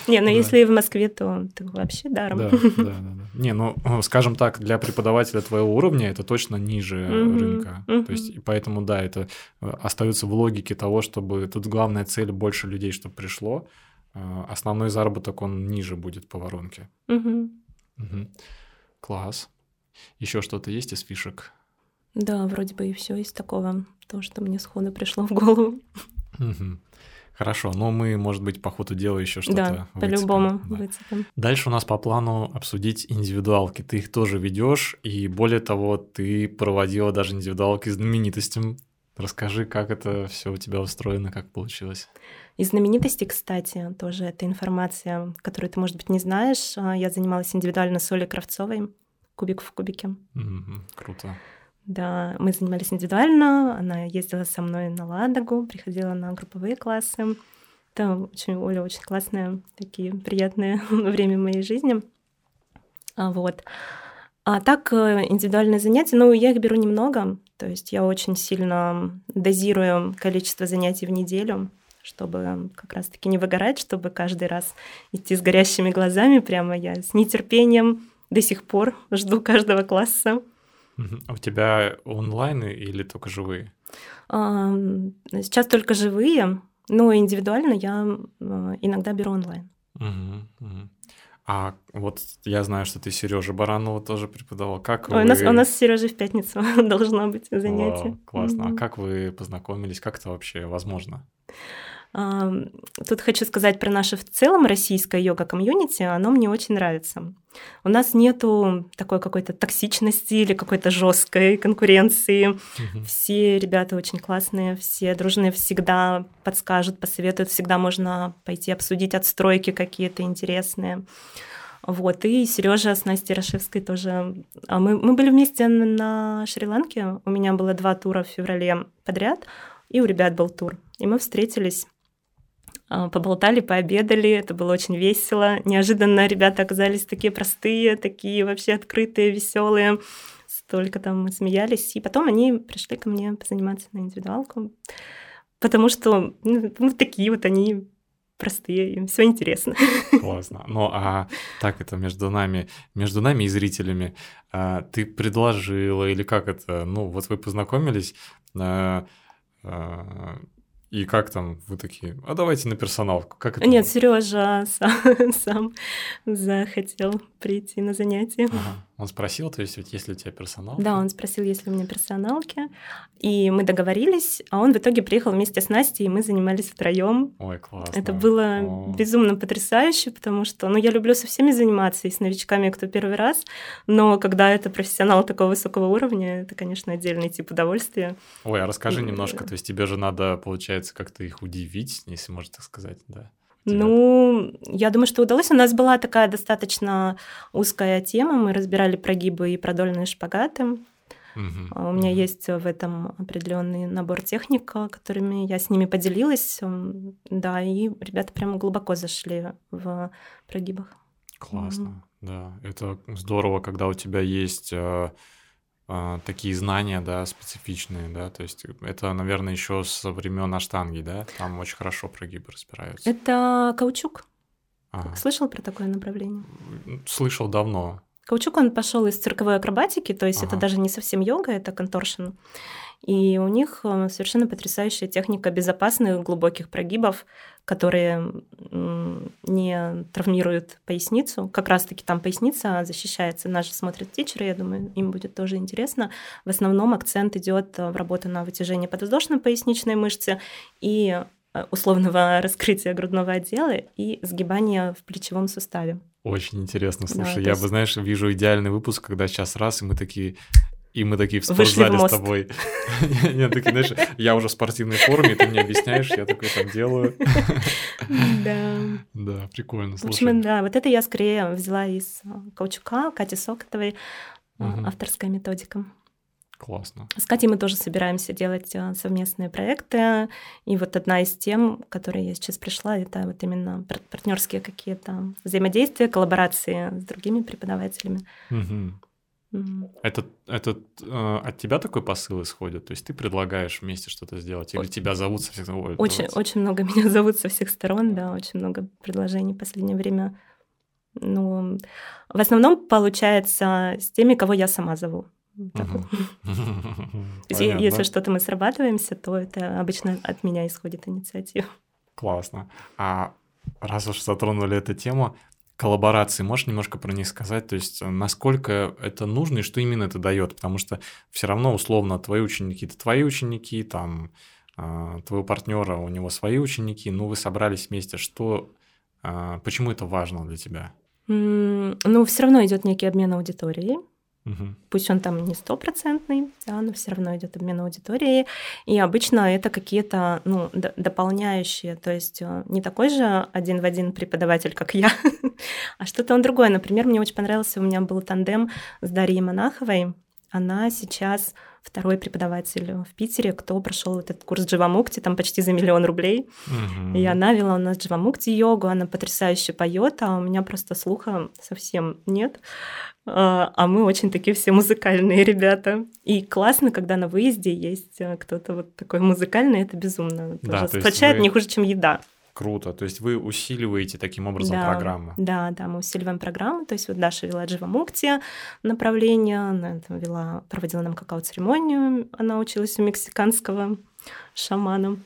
B: Не, ну если в Москве, то вообще даром.
A: Да, да, да. Не, ну, скажем так, для преподавателя твоего уровня это точно ниже рынка. То есть, поэтому, да, это э, остается в логике того, чтобы тут главная цель больше людей, чтобы пришло. Э, основной заработок, он ниже будет по воронке. Класс. Еще что-то есть из фишек?
B: Да, вроде бы и все из такого, то, что мне сходу пришло в голову.
A: Хорошо, но мы, может быть, по ходу дела еще что-то
B: Да, по-любому да. выцепим.
A: Дальше у нас по плану обсудить индивидуалки. Ты их тоже ведешь, и более того, ты проводила даже индивидуалки знаменитостям. Расскажи, как это все у тебя устроено, как получилось.
B: Из знаменитостей, кстати, тоже это информация, которую ты, может быть, не знаешь. А, я занималась индивидуально с Олей Кравцовой кубик в кубике.
A: Mm-hmm. Круто.
B: Да, мы занимались индивидуально, она ездила со мной на Ладогу, приходила на групповые классы. Это очень, Оля очень классное, такие приятные (laughs) время моей жизни. А, вот. А так, э, индивидуальные занятия, ну, я их беру немного, то есть я очень сильно дозирую количество занятий в неделю, чтобы как раз-таки не выгорать, чтобы каждый раз идти с горящими глазами, прямо я с нетерпением до сих пор жду каждого класса.
A: А у тебя онлайн или только живые?
B: Сейчас только живые, но индивидуально я иногда беру онлайн.
A: Угу, угу. А вот я знаю, что ты Сережа Баранова тоже преподавал. Как
B: Ой,
A: вы...
B: у, нас, у нас с Сережей в пятницу (laughs) должно быть занятие.
A: Вау, классно. Угу. А как вы познакомились? Как это вообще возможно?
B: Тут хочу сказать про наше в целом российское йога-комьюнити. Оно мне очень нравится. У нас нету такой какой-то токсичности или какой-то жесткой конкуренции. Угу. Все ребята очень классные, все дружные, всегда подскажут, посоветуют, всегда можно пойти обсудить отстройки какие-то интересные. Вот, и Сережа с Настей Рашевской тоже. А мы, мы были вместе на Шри-Ланке. У меня было два тура в феврале подряд, и у ребят был тур. И мы встретились поболтали, пообедали, это было очень весело. Неожиданно ребята оказались такие простые, такие вообще открытые, веселые. Столько там мы смеялись. И потом они пришли ко мне позаниматься на индивидуалку, потому что ну, ну такие вот они простые, им все интересно. (laughs)
A: Классно. Ну а так это между нами, между нами и зрителями, а, ты предложила или как это? Ну вот вы познакомились, а, а, и как там вы такие, а давайте на персоналку? Как это
B: Нет, Сережа сам, (laughs) сам захотел прийти на занятия.
A: Ага. Он спросил, то есть, вот если у тебя персонал?
B: Да, он спросил, есть ли у меня персоналки. И мы договорились, а он в итоге приехал вместе с Настей, и мы занимались втроем.
A: Ой, классно.
B: Это было О. безумно потрясающе, потому что, ну, я люблю со всеми заниматься, и с новичками, кто первый раз, но когда это профессионал такого высокого уровня, это, конечно, отдельный тип удовольствия.
A: Ой, а расскажи и... немножко, то есть тебе же надо, получается, как-то их удивить, если можно так сказать, да?
B: Ну, я думаю, что удалось. У нас была такая достаточно узкая тема. Мы разбирали прогибы и продольные шпагаты. Угу. У меня угу. есть в этом определенный набор техник, которыми я с ними поделилась. Да, и ребята прямо глубоко зашли в прогибах.
A: Классно, угу. да. Это здорово, когда у тебя есть а, такие знания, да, специфичные, да, то есть это, наверное, еще со времен аштанги, да, там очень хорошо прогибы разбираются.
B: Это каучук. Ага. Слышал про такое направление?
A: Слышал давно.
B: Каучук, он пошел из цирковой акробатики, то есть ага. это даже не совсем йога, это конторшн. И у них э, совершенно потрясающая техника безопасных глубоких прогибов, которые не травмируют поясницу. Как раз-таки там поясница защищается. Же смотрят тичеры, я думаю, им будет тоже интересно. В основном акцент идет в работу на вытяжение подвздошной поясничной мышцы и э, условного (laughs) раскрытия грудного отдела и сгибания в плечевом суставе.
A: Очень интересно, слушай, да, я есть... бы, знаешь, вижу идеальный выпуск, когда сейчас раз, и мы такие, и мы такие в спортзале в с тобой. (laughs) Нет, такие, знаешь, я уже в спортивной форме, ты мне объясняешь, я такой там делаю.
B: Да.
A: Да, прикольно,
B: слушай. В общем, да, вот это я скорее взяла из а, Каучука, Кати Сокотовой, а, авторская методика.
A: Классно.
B: С Катей мы тоже собираемся делать а, совместные проекты. И вот одна из тем, к которой я сейчас пришла, это вот именно партнерские какие-то взаимодействия, коллаборации с другими преподавателями.
A: Угу. Это, это э, от тебя такой посыл исходит? То есть ты предлагаешь вместе что-то сделать? Или тебя зовут со всех сторон?
B: Очень, очень много (laughs) меня зовут со всех сторон, да, очень много предложений в последнее время. Ну, в основном получается с теми, кого я сама зову. (laughs) Если что-то мы срабатываемся, то это обычно от меня исходит инициатива.
A: Классно. А раз уж затронули эту тему, коллаборации. Можешь немножко про них сказать? То есть, э, насколько это нужно и что именно это дает? Потому что все равно, условно, твои ученики это твои ученики, там, а, твоего партнера у него свои ученики, ну, вы собрались вместе. Что, а, почему это важно для тебя?
B: Ну, все равно идет некий обмен аудиторией. Угу. Пусть он там не стопроцентный, да, но все равно идет обмен аудиторией. И обычно это какие-то ну, дополняющие, то есть э, не такой же один в один преподаватель, как я, (laughs) а что-то он другое. Например, мне очень понравился, у меня был тандем с Дарьей Монаховой. Она сейчас второй преподаватель в Питере, кто прошел этот курс Дживамукти, там почти за миллион рублей. Угу. И она вела у нас Дживамукти йогу, она потрясающе поет, а у меня просто слуха совсем нет. А, а мы очень такие все музыкальные ребята. И классно, когда на выезде есть э, кто-то вот такой музыкальный, это безумно. Да, тоже сплочает вы... не хуже, чем еда.
A: Круто. То есть вы усиливаете таким образом
B: да,
A: программу.
B: Да, да, мы усиливаем программу. То есть вот Даша вела Дживамукти направление, она вела, проводила нам какао-церемонию, она училась у мексиканского шамана.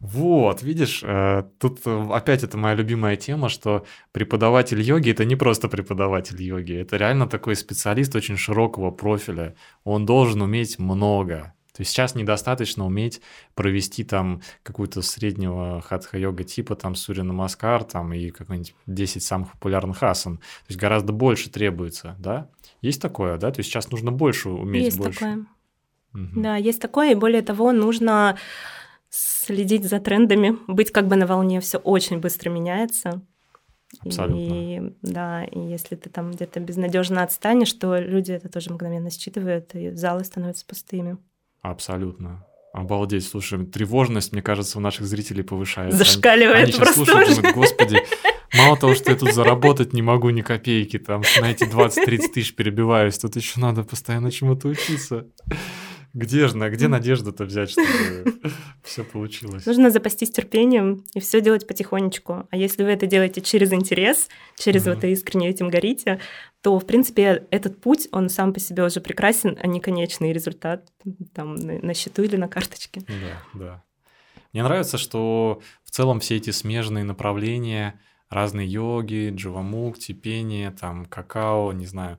A: Вот, видишь, э, тут э, опять это моя любимая тема, что преподаватель йоги это не просто преподаватель йоги, это реально такой специалист очень широкого профиля. Он должен уметь много. То есть сейчас недостаточно уметь провести там какую-то среднего хатха-йога типа, там Сурья Намаскар, там и какой-нибудь 10 самых популярных асан. То есть гораздо больше требуется, да? Есть такое, да? То есть сейчас нужно больше уметь
B: есть
A: больше.
B: такое. Угу. Да, есть такое, и более того, нужно следить за трендами, быть как бы на волне, все очень быстро меняется.
A: Абсолютно.
B: И да, и если ты там где-то безнадежно отстанешь, то люди это тоже мгновенно считывают, и залы становятся пустыми.
A: Абсолютно. Обалдеть, слушай, тревожность, мне кажется, у наших зрителей повышается.
B: Зашкаливает
A: они, они
B: просто
A: слушают,
B: уже.
A: думают, господи, мало того, что я тут заработать не могу ни копейки, там на эти 20-30 тысяч перебиваюсь, тут еще надо постоянно чему-то учиться. Где же, где надежду-то взять, чтобы все получилось?
B: Нужно запастись терпением и все делать потихонечку. А если вы это делаете через интерес, через
A: Мгм.
B: вот искренне этим горите, то, в принципе, этот путь, он сам по себе уже прекрасен, а не конечный результат там на, счету или на карточке.
A: Да, да. Мне нравится, что в целом все эти смежные направления, разные йоги, дживамукти, пение, там, какао, не знаю,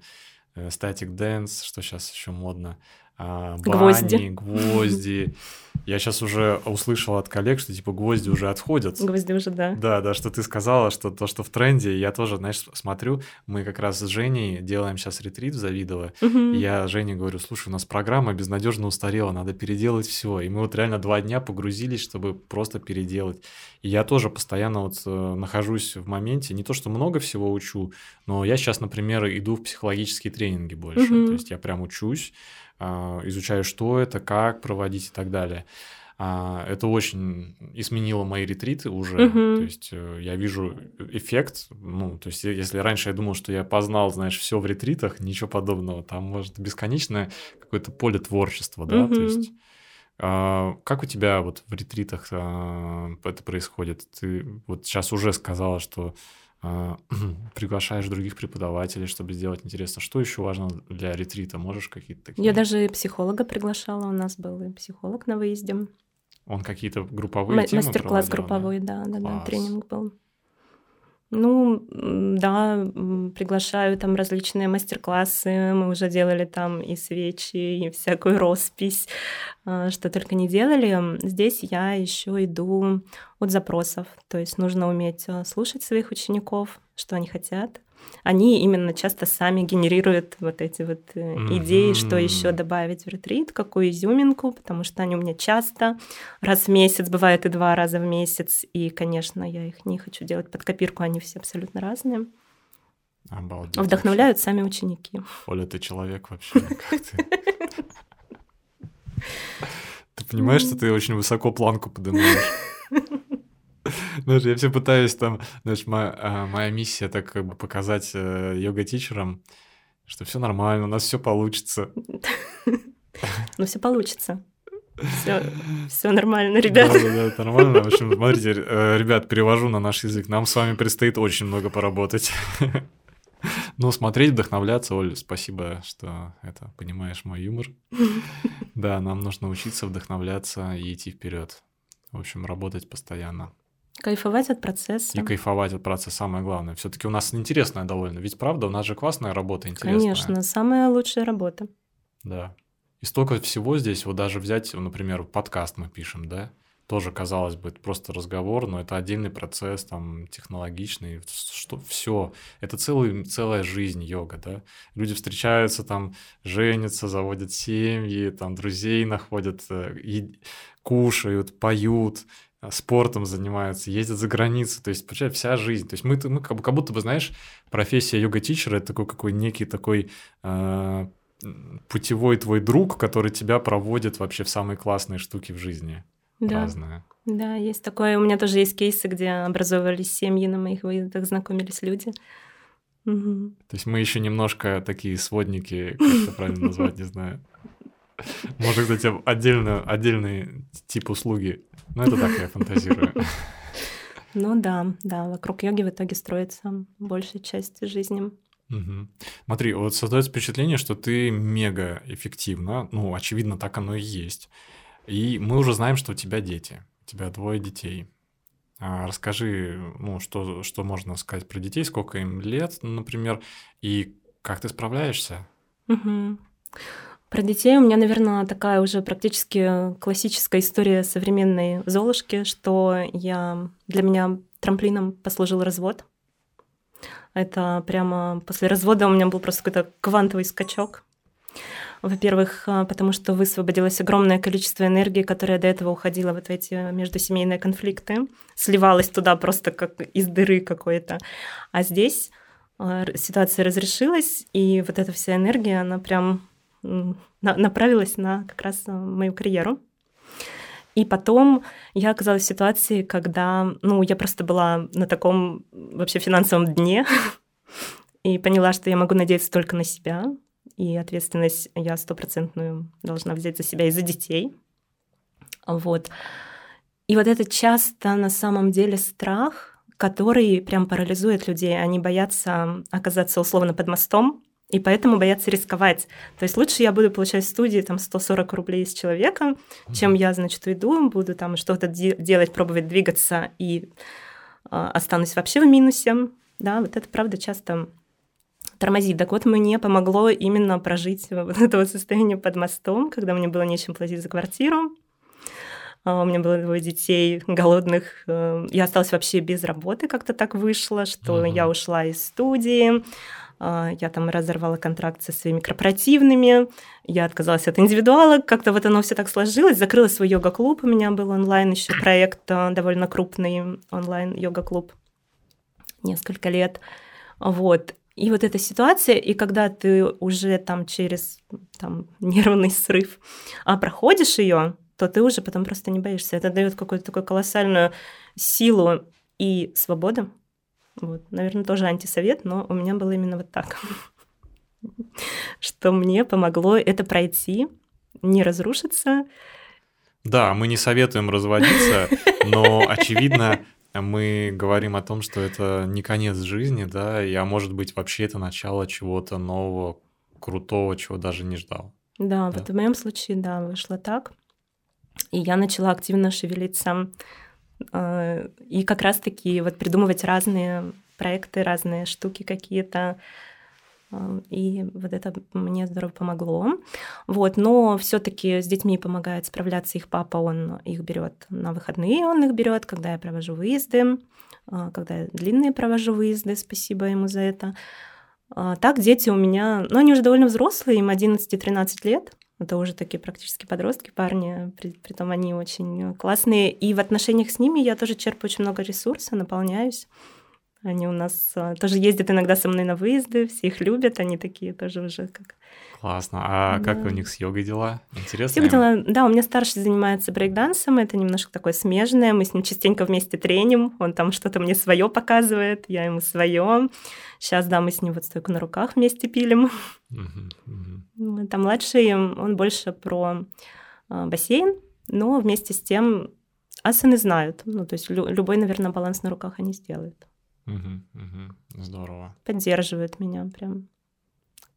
A: ecstatic dance, что сейчас еще модно, а,
B: Гвозди.
A: бани, гвозди. Я сейчас уже услышал от коллег, что типа гвозди уже отходят.
B: Гвозди уже, да.
A: Да, да, что ты сказала, что то, что в тренде, я тоже, знаешь, смотрю, мы как раз с Женей делаем сейчас ретрит в Завидово, и я Жене говорю, слушай, у нас программа безнадежно устарела, надо переделать все. И мы вот реально два дня погрузились, чтобы просто переделать. И я тоже постоянно вот э, нахожусь в моменте, не то что много всего учу, но я сейчас, например, иду в психологические тренинги больше.
B: Мгм.
A: То есть я прям учусь, изучаю, что это, как проводить и так далее. А, Это очень изменило мои ретриты уже.
B: Мгм.
A: То есть э, я вижу эффект. Ну, то есть, если раньше я думал, что я познал, знаешь, все в ретритах, ничего подобного. Там может бесконечное какое-то поле творчества, да. То
B: Мгм.
A: есть, а, как у тебя вот в ретритах а, это происходит? Ты вот сейчас уже сказала, что а, (clears throat) приглашаешь других преподавателей, чтобы сделать интересно. Что еще важно для ретрита? Можешь какие-то такие?
B: Я даже психолога приглашала, у нас был и психолог на выезде.
A: Он какие-то групповые
B: Ма-
A: темы
B: Мастер-класс групповой, да, да, да, тренинг был. Ну, да, приглашаю там различные мастер-классы. Мы уже делали там и свечи, и всякую роспись, а, что только не делали. Здесь я еще иду от запросов. То есть нужно уметь а, слушать своих учеников, что они хотят. Они именно часто сами генерируют вот эти вот э, идеи, что еще добавить в ретрит, какую изюминку, потому что они у меня часто, раз в месяц, бывает и два раза в месяц. И, конечно, я их не хочу делать под копирку, они все абсолютно разные.
A: Обалдеть.
B: Вдохновляют сами ученики.
A: вообще. Оля, ты человек вообще. Как ты? (laughs) Ты понимаешь, что ты очень высоко планку поднимаешь? (laughs) Знаешь, я все пытаюсь там, знаешь, моя, а, моя миссия так как бы показать э, йога-тичерам, что все нормально, у нас все получится. (laughs)
B: Но все получится. Все, (laughs) все нормально, ребят.
A: Да, да, да, нормально. В общем, смотрите, э, ребят, перевожу на наш язык. Нам с вами предстоит очень много поработать. Ну, смотреть, вдохновляться, Оль, спасибо, что это понимаешь мой юмор. Да, нам нужно учиться вдохновляться и идти вперед. В общем, работать постоянно.
B: Кайфовать от процесса.
A: И кайфовать от процесса самое главное. Все-таки у нас интересная довольно. Ведь правда, у нас же классная работа, интересная.
B: Конечно, самая лучшая работа.
A: Да. И столько всего здесь, вот даже взять, например, подкаст мы пишем, да, тоже, казалось бы, это просто разговор, но это отдельный процесс, там, технологичный, что все, это целый, целая жизнь йога, да. Люди встречаются, там, женятся, заводят семьи, там, друзей находят, э, и кушают, поют, спортом занимаются, ездят за границу, то есть, получается, вся жизнь. То есть мы, мы как, будто бы, знаешь, профессия йога-тичера – это такой какой некий такой э, путевой твой друг, который тебя проводит вообще в самые классные штуки в жизни.
B: Да,
A: Разные.
B: да, есть такое. У меня тоже есть кейсы, где образовывались семьи на моих выездах, знакомились люди. Мгм.
A: То есть мы еще немножко такие сводники, как это правильно назвать, не знаю. Может, кстати, отдельно, отдельный тип услуги. Но это так, я фантазирую.
B: Ну да, да, вокруг йоги в итоге строится большая часть жизни.
A: Мгм. Смотри, вот создается впечатление, что ты мега эффективна. Ну, очевидно, так оно и есть. И мы уже знаем, что у тебя дети. У тебя двое детей. А, расскажи, ну, что, что можно сказать про детей, сколько им лет, например, и как ты справляешься?
B: Мгм. Про детей у меня, наверное, такая уже практически классическая история современной Золушки, что я для меня трамплином послужил развод. Это прямо после развода у меня был просто какой-то квантовый скачок. Во-первых, а, потому что высвободилось огромное количество энергии, которая до этого уходила вот в эти междусемейные конфликты, сливалась туда просто как из дыры какой-то. А здесь а, ситуация разрешилась, и вот эта вся энергия, она прям направилась на как раз а, мою карьеру. И потом я оказалась в ситуации, когда, ну, я просто была на таком вообще финансовом дне (laughs) и поняла, что я могу надеяться только на себя, и ответственность я стопроцентную должна взять за себя и за детей. Вот. И вот это часто на самом деле страх, который прям парализует людей. Они боятся оказаться условно под мостом, и поэтому боятся рисковать. То есть лучше я буду получать в студии там 140 рублей с человека, чем я, значит, уйду, буду там что-то де- делать, пробовать двигаться и э, останусь вообще в минусе. Да, вот это правда часто тормозить. Так вот, мне помогло именно прожить (laughs) вот это вот состояние под мостом, когда мне было нечем платить за квартиру. А, у меня было двое детей голодных. Э, я осталась вообще без работы, как-то так вышло, что uh-huh. я ушла из студии. А, я там разорвала контракт со своими корпоративными, я отказалась от индивидуала, как-то вот оно все так сложилось, закрыла свой йога-клуб, у меня был онлайн еще проект э, довольно крупный, онлайн йога-клуб несколько лет, вот, и вот эта ситуация, и когда ты уже там через там, (laughs) нервный срыв а проходишь ее, то ты уже потом просто не боишься. Это дает какую-то такую колоссальную силу и свободу. Вот, наверное, тоже антисовет, но у меня было именно вот так. (laughs) Что мне помогло это пройти, не разрушиться.
A: Да, мы не советуем разводиться, (laughs) но, очевидно, мы говорим о том, что это не конец жизни, да, и, а может быть, вообще это начало чего-то нового, крутого, чего даже не ждал.
B: Да, да. вот в моем случае, да, вышло так. И я начала активно шевелиться и как раз-таки вот придумывать разные проекты, разные штуки какие-то, и вот это мне здорово помогло. Вот, но все-таки с детьми помогает справляться их папа, он их берет на выходные, он их берет, когда я провожу выезды, а, когда я длинные провожу выезды, спасибо ему за это. Так дети у меня, ну, они уже довольно взрослые, им 11-13 лет, это уже такие практически подростки, парни, при, том они очень классные. И в отношениях с ними я тоже черпаю очень много ресурса, наполняюсь. Они у нас а, тоже ездят иногда со мной на выезды, все их любят, они такие тоже уже как...
A: Классно. А да. как у них с йогой дела? Интересно?
B: Йога дела... Да, у меня старший занимается брейкдансом, это немножко такое смежное, мы с ним частенько вместе треним, он там что-то мне свое показывает, я ему свое. Сейчас, да, мы с ним вот стойку на руках вместе пилим. Uh-huh, Там младший, он больше про а, бассейн, но вместе с тем асаны знают. Ну, то есть любой, наверное, баланс на руках они сделают.
A: Угу, угу. Здорово.
B: Поддерживают меня прям.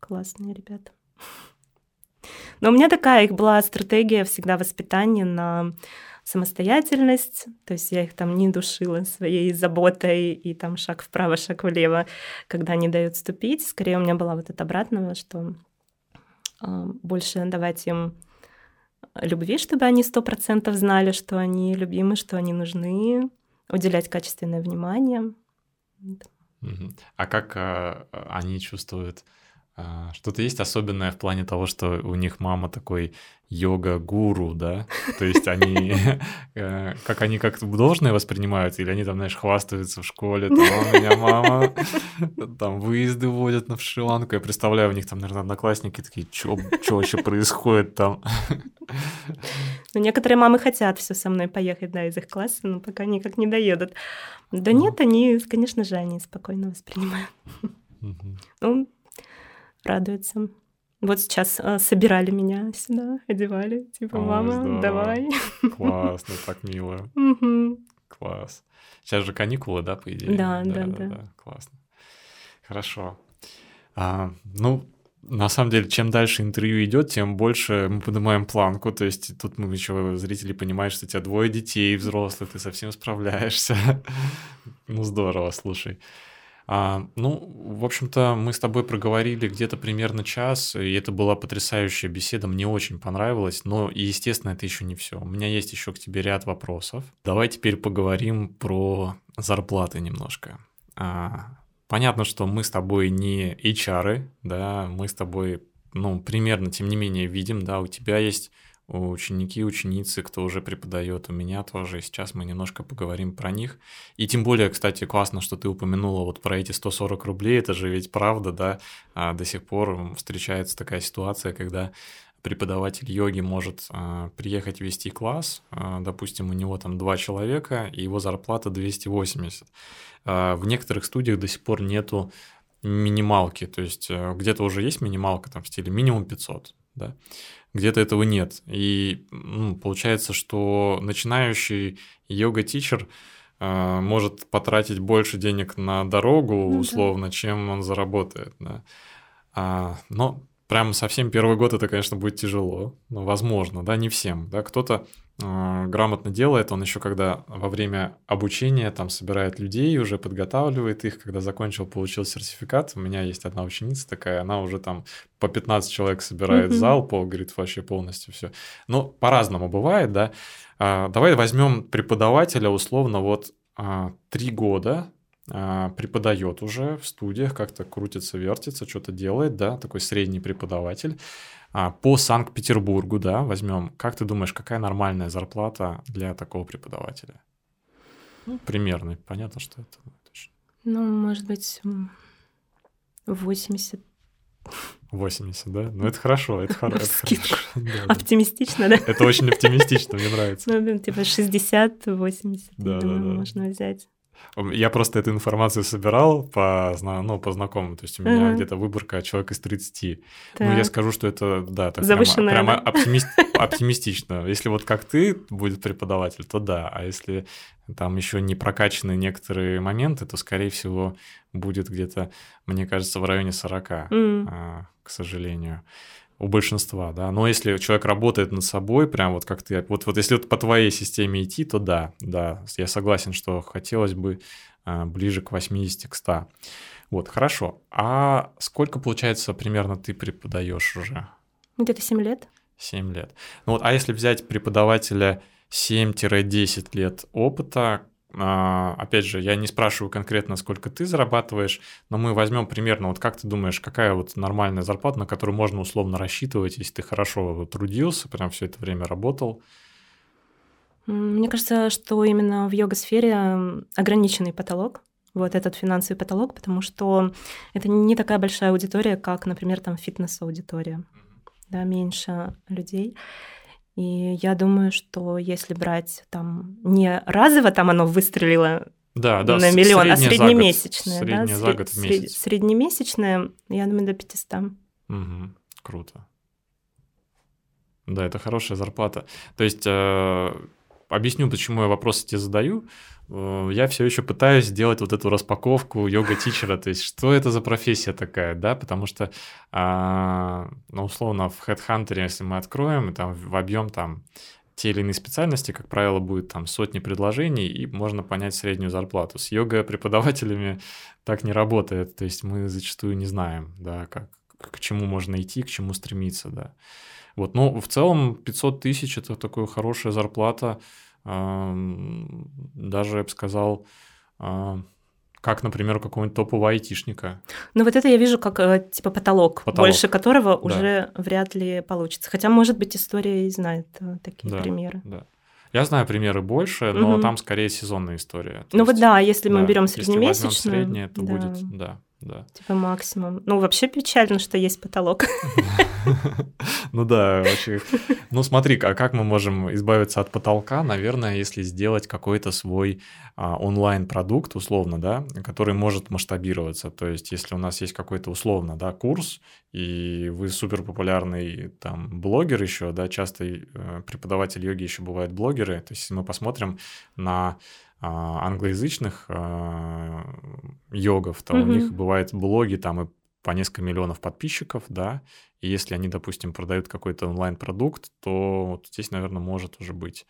B: Классные ребята. (laughs) Но у меня такая их была стратегия всегда воспитания на самостоятельность, то есть я их там не душила своей заботой и там шаг вправо, шаг влево, когда они дают ступить. Скорее у меня была вот это обратного, что э, больше давать им любви, чтобы они сто процентов знали, что они любимы, что они нужны, уделять качественное внимание.
A: А как а, они чувствуют? А, что-то есть особенное в плане того, что у них мама такой йога-гуру, да? То есть они, (laughs) э, как они как должное воспринимают, или они там, знаешь, хвастаются в школе, там, «А у меня мама, (laughs) там, выезды водят на Шри-Ланку, я представляю, у них там, наверное, одноклассники такие, что вообще происходит там? (laughs)
B: Ну, некоторые мамы хотят все со мной поехать, да, из их класса, но пока никак не доедут. Да нет, они, конечно же, они спокойно воспринимают. Ну, радуются. Вот сейчас э, собирали меня сюда, одевали, типа, мама, здорово. давай.
A: Классно, так мило. (laughs) Класс. Сейчас же каникулы, да, по идее?
B: Да, да, да. да.
A: Классно. Хорошо. А, ну, на самом деле, чем дальше интервью идет, тем больше мы поднимаем планку. То есть тут мы еще зрители понимают, что у тебя двое детей взрослых, ты совсем справляешься. (laughs) ну здорово, слушай. А, ну, в общем-то, мы с тобой проговорили где-то примерно час, и это была потрясающая беседа, мне очень понравилось, но, естественно, это еще не все. У меня есть еще к тебе ряд вопросов. Давай теперь поговорим про зарплаты немножко. А, понятно, что мы с тобой не HR, да, мы с тобой, ну, примерно, тем не менее, видим, да, у тебя есть ученики, ученицы, кто уже преподает, у меня тоже. Сейчас мы немножко поговорим про них. И тем более, кстати, классно, что ты упомянула вот про эти 140 рублей. Это же ведь правда, да? А до сих пор встречается такая ситуация, когда преподаватель йоги может а, приехать вести класс, а, допустим, у него там два человека, и его зарплата 280. А, в некоторых студиях до сих пор нету минималки, то есть э, где-то уже есть минималка там в стиле минимум 500, да, где-то этого нет. И ну, получается, что начинающий йога-тичер э, может потратить больше денег на дорогу, ну, условно, да. чем он заработает. Да. А, но прям совсем первый год это, конечно, будет тяжело, но возможно, да, не всем, да, кто-то грамотно делает, он еще когда во время обучения там собирает людей, уже подготавливает их, когда закончил, получил сертификат, у меня есть одна ученица такая, она уже там по 15 человек собирает mm-hmm. зал, пол, говорит, вообще полностью все. Ну, по-разному бывает, да. А, давай возьмем преподавателя условно вот а, три года, а, преподает уже в студиях, как-то крутится, вертится, что-то делает, да, такой средний преподаватель. А, по Санкт-Петербургу, да, возьмем. Как ты думаешь, какая нормальная зарплата для такого преподавателя? Ну, примерно. Понятно, что это
B: точно. Ну, может быть, 80.
A: 80, да? Ну, это хорошо, это, хоро- это хорошо. (laughs)
B: Да, оптимистично, да?
A: Это очень оптимистично, мне нравится.
B: Ну, типа 60-80, да, да, да. можно взять.
A: Я просто эту информацию собирал по, ну, по знакомым. То есть у меня uh-huh. где-то выборка человек из 30. Так. Ну, я скажу, что это, да, так прямо, прямо оптимист, (laughs) оптимистично. Если вот как ты будет преподаватель, то да. А если там еще не прокачаны некоторые моменты, то, скорее всего, будет где-то, мне кажется, в районе 40, mm. к сожалению у большинства, да. Но если человек работает над собой, прям вот как ты, вот, вот если вот по твоей системе идти, то да, да, я согласен, что хотелось бы а, ближе к 80, к 100. Вот, хорошо. А сколько, получается, примерно ты преподаешь уже?
B: Где-то 7 лет.
A: 7 лет. Ну вот, а если взять преподавателя 7-10 лет опыта, опять же, я не спрашиваю конкретно, сколько ты зарабатываешь, но мы возьмем примерно, вот как ты думаешь, какая вот нормальная зарплата, на которую можно условно рассчитывать, если ты хорошо трудился, прям все это время работал?
B: Мне кажется, что именно в йога-сфере ограниченный потолок, вот этот финансовый потолок, потому что это не такая большая аудитория, как, например, там фитнес-аудитория, да, меньше людей. И я думаю, что если брать там не разово там оно выстрелило да, да, на миллион, а среднемесячное, за да, за год в месяц. среднемесячное, я думаю, до 500.
A: Угу, круто. Да, это хорошая зарплата. То есть, э, объясню, почему я вопросы тебе задаю. Э, я все еще пытаюсь сделать вот эту распаковку йога-тичера, то есть что это за профессия такая, да, потому что, а, ну, условно, в HeadHunter, если мы откроем, там в объем там те или иные специальности, как правило, будет там сотни предложений, и можно понять среднюю зарплату. С йога-преподавателями так не работает, то есть мы зачастую не знаем, да, как, к чему можно идти, к чему стремиться, да. Вот, но в целом 500 тысяч – это такая хорошая зарплата, даже, я бы сказал, а, как, например, у какого-нибудь топового айтишника.
B: Ну вот это я вижу как э, типа потолок, потолок. больше которого да. уже вряд ли получится. Хотя, может быть, история и знает э, такие да, примеры.
A: Да. Я знаю примеры больше, но угу. там скорее сезонная история.
B: То ну есть, вот да, если да, мы берем среднемесячную, если
A: среднее, то да. будет, да да.
B: Типа максимум. Ну, вообще печально, что есть потолок. (laughs)
A: Ну да, очень. Ну смотри, а как мы можем избавиться от потолка? Наверное, если сделать какой-то свой а, онлайн-продукт, условно, да, который может масштабироваться. То есть, если у нас есть какой-то условно, да, курс, и вы супер популярный там блогер еще, да, часто э, преподаватель йоги еще бывают блогеры. То есть, если мы посмотрим на англоязычных а, йогов, то mm-hmm. у них бывают блоги там и по несколько миллионов подписчиков, да, и если они, допустим, продают какой-то онлайн-продукт, то вот здесь, наверное, может уже быть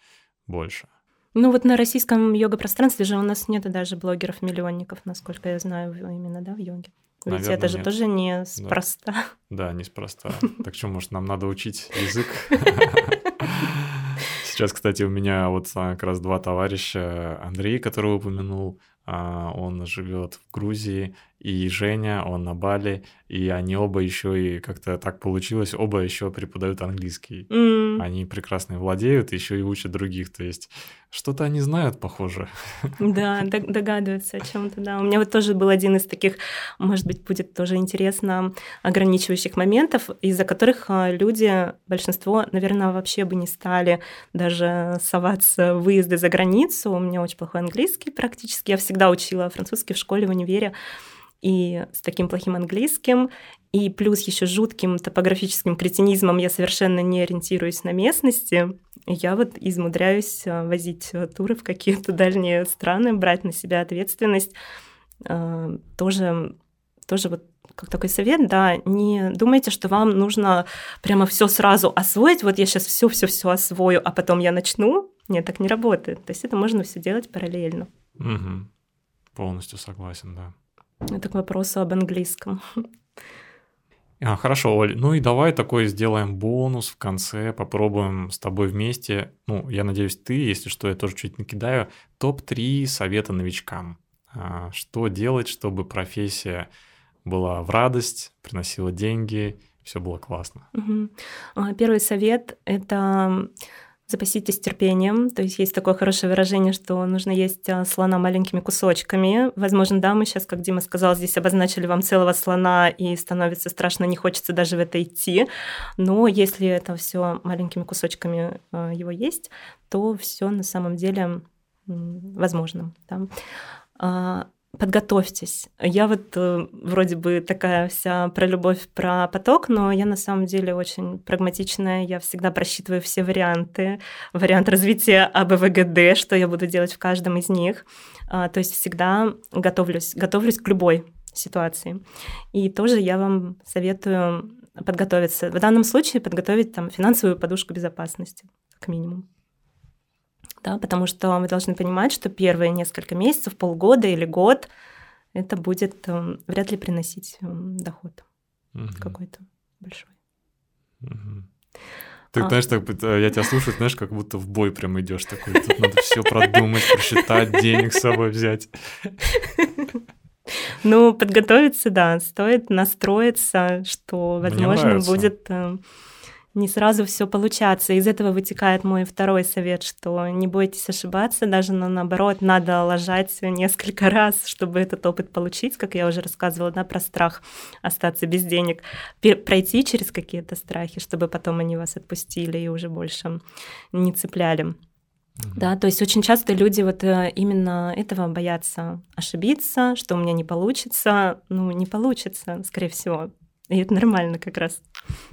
A: больше.
B: Ну вот на российском йога-пространстве же у нас нет даже блогеров-миллионников, насколько я знаю, именно, да, в йоге. Ведь Наверное, это же нет. тоже не спроста.
A: Да, да неспроста. (laughs) Так что, может, нам надо учить язык? (laughs) Сейчас, кстати, у меня вот как раз два товарища. Андрей, который упомянул, а, он живет в Грузии, и Женя, он на Бали, и они оба еще и как-то так получилось, оба еще преподают английский. Mm. Они прекрасно владеют, еще и учат других, то есть что-то они знают, похоже.
B: Да, догадываются о чем-то, да. У меня вот тоже был один из таких, может быть, будет тоже интересно, ограничивающих моментов, из-за которых а, люди, большинство, наверное, вообще бы не стали даже соваться в выезды за границу. У меня очень плохой английский практически. Я всегда учила французский в школе, в универе и с таким плохим английским, и плюс еще жутким топографическим кретинизмом я совершенно не ориентируюсь на местности. Я вот измудряюсь э, возить э, туры в какие-то дальние страны, брать на себя ответственность. Э, тоже, тоже вот как такой совет, да, не думайте, что вам нужно прямо все сразу освоить. Вот я сейчас все, все, все освою, а потом я начну. Нет, так не работает. То есть это можно все делать параллельно.
A: Угу. Полностью согласен, да.
B: Это к вопросу об английском.
A: А, хорошо, Оль. Ну и давай такой сделаем бонус в конце, попробуем с тобой вместе. Ну, я надеюсь, ты, если что, я тоже чуть накидаю. Топ-3 совета новичкам. А, что делать, чтобы профессия была в радость, приносила деньги, все было классно.
B: Угу. Первый совет — это Запаситесь терпением. То есть есть такое хорошее выражение, что нужно есть а, слона маленькими кусочками. Возможно, да, мы сейчас, как Дима сказал, здесь обозначили вам целого слона, и становится страшно, не хочется даже в это идти. Но если это все маленькими кусочками а, его есть, то все на самом деле возможно. Да? Подготовьтесь. Я вот э, вроде бы такая вся про любовь, про поток, но я на самом деле очень прагматичная. Я всегда просчитываю все варианты. Вариант развития АБВГД, что я буду делать в каждом из них. А, то есть всегда готовлюсь, готовлюсь к любой ситуации. И тоже я вам советую подготовиться. В данном случае подготовить там финансовую подушку безопасности, как минимум да, потому что мы должны понимать, что первые несколько месяцев, полгода или год это будет э, вряд ли приносить э, доход угу. какой-то большой.
A: Угу. Ты а. знаешь, так, э, я тебя слушаю, знаешь, как будто в бой прям идешь такой. Тут надо все продумать, просчитать, денег с собой взять. (laughs)
B: Ну, подготовиться, да, стоит настроиться, что, возможно, будет э, не сразу все получаться. Из этого вытекает мой второй совет, что не бойтесь ошибаться, даже на, наоборот, надо ложать несколько (laughs) раз, чтобы этот опыт получить, как я уже рассказывала, да, про страх остаться без денег, пройти через какие-то страхи, чтобы потом они вас отпустили и уже больше не цепляли. Да, то есть очень часто люди вот э, именно этого боятся ошибиться, что у меня не получится. Ну, не получится, скорее всего. И это нормально как раз.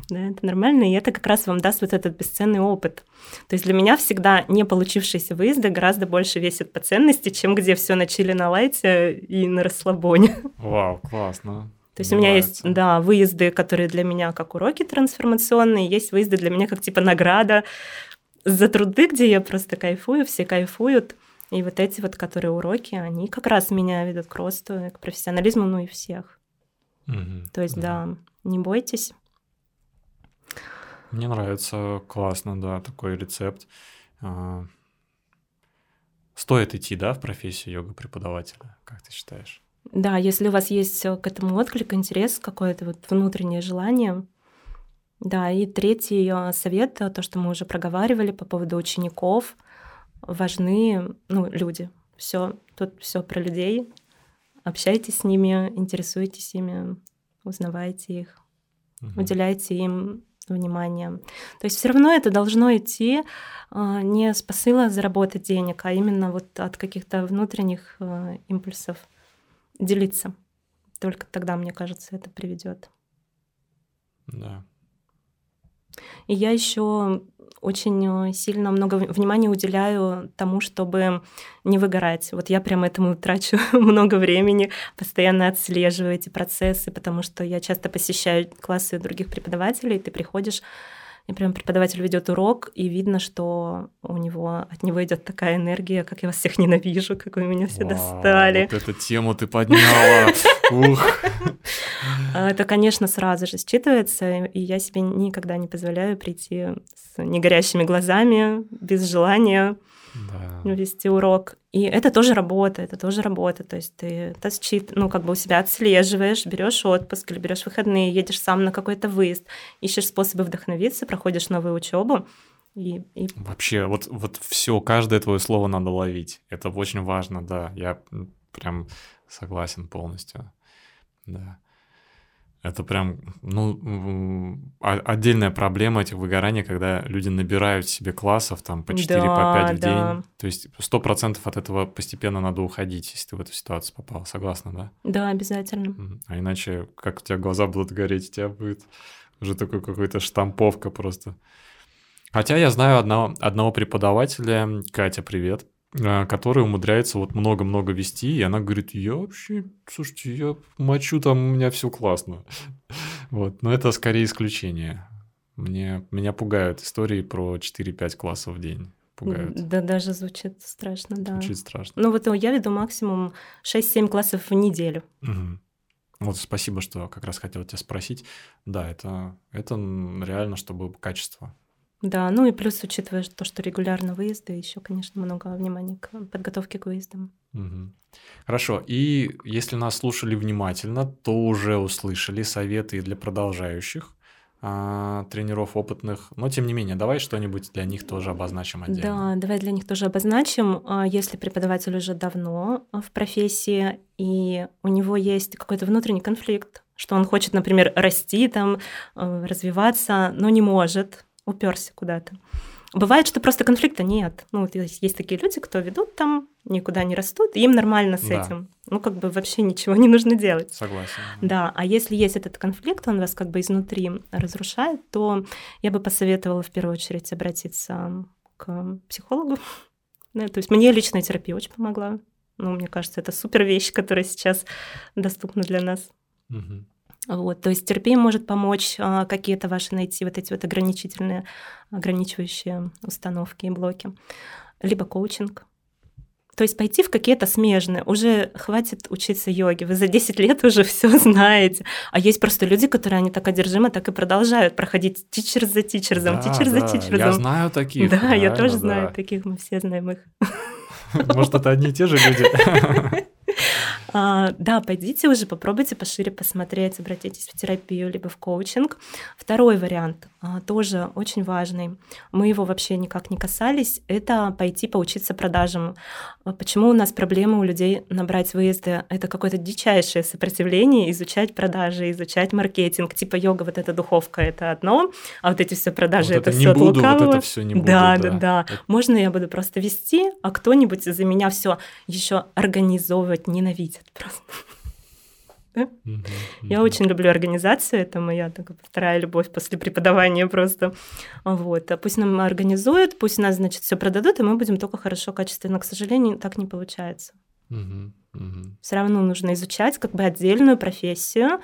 B: Да, это нормально, и это как раз вам даст вот этот бесценный опыт. То есть для меня всегда не получившиеся выезды гораздо больше весят по ценности, чем где все на чили на лайте и на расслабоне.
A: Вау, классно.
B: То есть Мне у меня нравится. есть, да, выезды, которые для меня как уроки трансформационные, есть выезды для меня как типа награда за труды, где я просто кайфую, все кайфуют. И вот эти вот, которые уроки, они как раз меня ведут к росту, к профессионализму, ну и всех. Угу, То есть, да. да, не бойтесь.
A: Мне нравится, классно, да, такой рецепт. А, стоит идти, да, в профессию йога-преподавателя, как ты считаешь?
B: Да, если у вас есть к этому отклик, интерес, какое-то вот внутреннее желание. Да, и третий а, совет, то, что мы уже проговаривали по поводу учеников, важны ну, люди. Все, тут все про людей, общайтесь с ними, интересуйтесь ими, узнавайте их, угу. уделяйте им внимание. То есть все равно это должно идти а, не с посыла заработать денег, а именно вот от каких-то внутренних а, импульсов делиться. Только тогда, мне кажется, это приведет.
A: Да.
B: И я еще очень э, сильно много внимания уделяю тому, чтобы не выгорать. Вот я прям этому (laughs) трачу много времени, постоянно отслеживаю эти процессы, потому что я часто посещаю классы других преподавателей, ты приходишь И прям преподаватель ведет урок, и видно, что у него от него идет такая энергия, как я вас всех ненавижу, как вы меня все
A: Вау,
B: достали.
A: Вот эту тему ты подняла. Ух.
B: А Это, конечно, сразу же считывается, и я себе никогда не позволяю прийти с негорящими глазами, без желания
A: Да.
B: вести урок. И это тоже работа, это тоже работа. То есть ты это счит, ну, как бы у себя отслеживаешь, берешь отпуск или берешь выходные, едешь сам на какой-то выезд, ищешь способы вдохновиться, проходишь новую учебу. И, и
A: Вообще, вот, вот все, каждое твое слово надо ловить. Это очень важно, да. Я прям согласен полностью. Да. Это прям, ну, отдельная проблема этих выгораний, когда люди набирают себе классов там по 4, по
B: Да,
A: 5 в
B: да.
A: день. То есть сто процентов от этого постепенно надо уходить, если ты в эту ситуацию попал. Согласна, да?
B: да, обязательно.
A: А иначе, как у тебя глаза будут гореть, у тебя будет уже такой какой-то штамповка просто. Хотя я знаю одного, одного преподавателя, Катя, привет, э, который умудряется вот много-много вести, и она говорит, я вообще, слушайте, я мочу, там у меня все классно. (laughs) Вот, но это скорее исключение. Мне, меня пугают истории про 4-5 классов в день. Пугают.
B: Да, даже звучит страшно, да.
A: Звучит страшно.
B: Ну вот я веду максимум 6-7 классов в неделю.
A: Мгм. Вот спасибо, что как раз хотел тебя спросить. Да, это, это реально, чтобы качество.
B: Да, ну и плюс, учитывая то, что регулярно выезды, еще, конечно, много внимания к подготовке к выездам.
A: Мгм. Хорошо. И если нас слушали внимательно, то уже услышали советы для продолжающих а, тренеров опытных. Но тем не менее, давай что-нибудь для них тоже обозначим отдельно.
B: Да, давай для них тоже обозначим. А, Если преподаватель уже давно а, в профессии, и у него есть какой-то внутренний конфликт, что он хочет, например, расти, там, э, развиваться, но не может, уперся куда-то. Бывает, что просто конфликта нет. Ну, вот есть, есть такие люди, кто ведут там, никуда не растут, и им нормально с
A: Да.
B: этим. Ну, как бы вообще ничего не нужно делать.
A: Согласен.
B: Да, а если есть этот конфликт, он вас как бы изнутри разрушает, то я бы посоветовала в первую очередь обратиться к психологу. Да, (laughs) то есть мне личная терапия очень помогла. Ну, мне кажется, это супер вещь, которая сейчас доступна для нас.
A: Мгм.
B: Вот, то есть терапия может помочь а, какие-то ваши найти вот эти вот ограничительные, ограничивающие установки и блоки. Либо коучинг. То есть пойти в какие-то смежные. Уже хватит учиться йоге. Вы за 10 лет уже (laughs) все знаете. А есть просто люди, которые они так одержимы, так и продолжают проходить тичер за тичерзом,
A: Да,
B: тичер за
A: да,
B: тичерзом.
A: Я знаю таких.
B: да, я тоже
A: да.
B: знаю таких, мы все знаем их. (laughs)
A: Может, это одни и те же люди? (laughs)
B: А, да, пойдите уже, попробуйте пошире посмотреть, обратитесь в терапию либо в коучинг. Второй вариант, а, тоже очень важный, мы его вообще никак не касались, это пойти поучиться продажам. А Почему у нас проблемы у людей набрать выезды? Это какое-то дичайшее сопротивление изучать продажи, изучать маркетинг. Типа йога, вот эта духовка, это одно, а вот эти все продажи,
A: Вот
B: это,
A: это
B: все
A: не
B: от
A: буду, вот
B: лукавого.
A: это все не буду.
B: Да, да, да.
A: Это-
B: Можно я буду просто вести, а кто-нибудь за меня все еще организовывать ненавидит просто. (laughs)
A: Мгм,
B: Я очень люблю организацию, это моя такая вторая любовь после преподавания просто. Вот. А Пусть нам организуют, пусть нас, значит, все продадут, и мы будем только хорошо, качественно. К сожалению, так не получается. Все равно нужно изучать как бы отдельную профессию,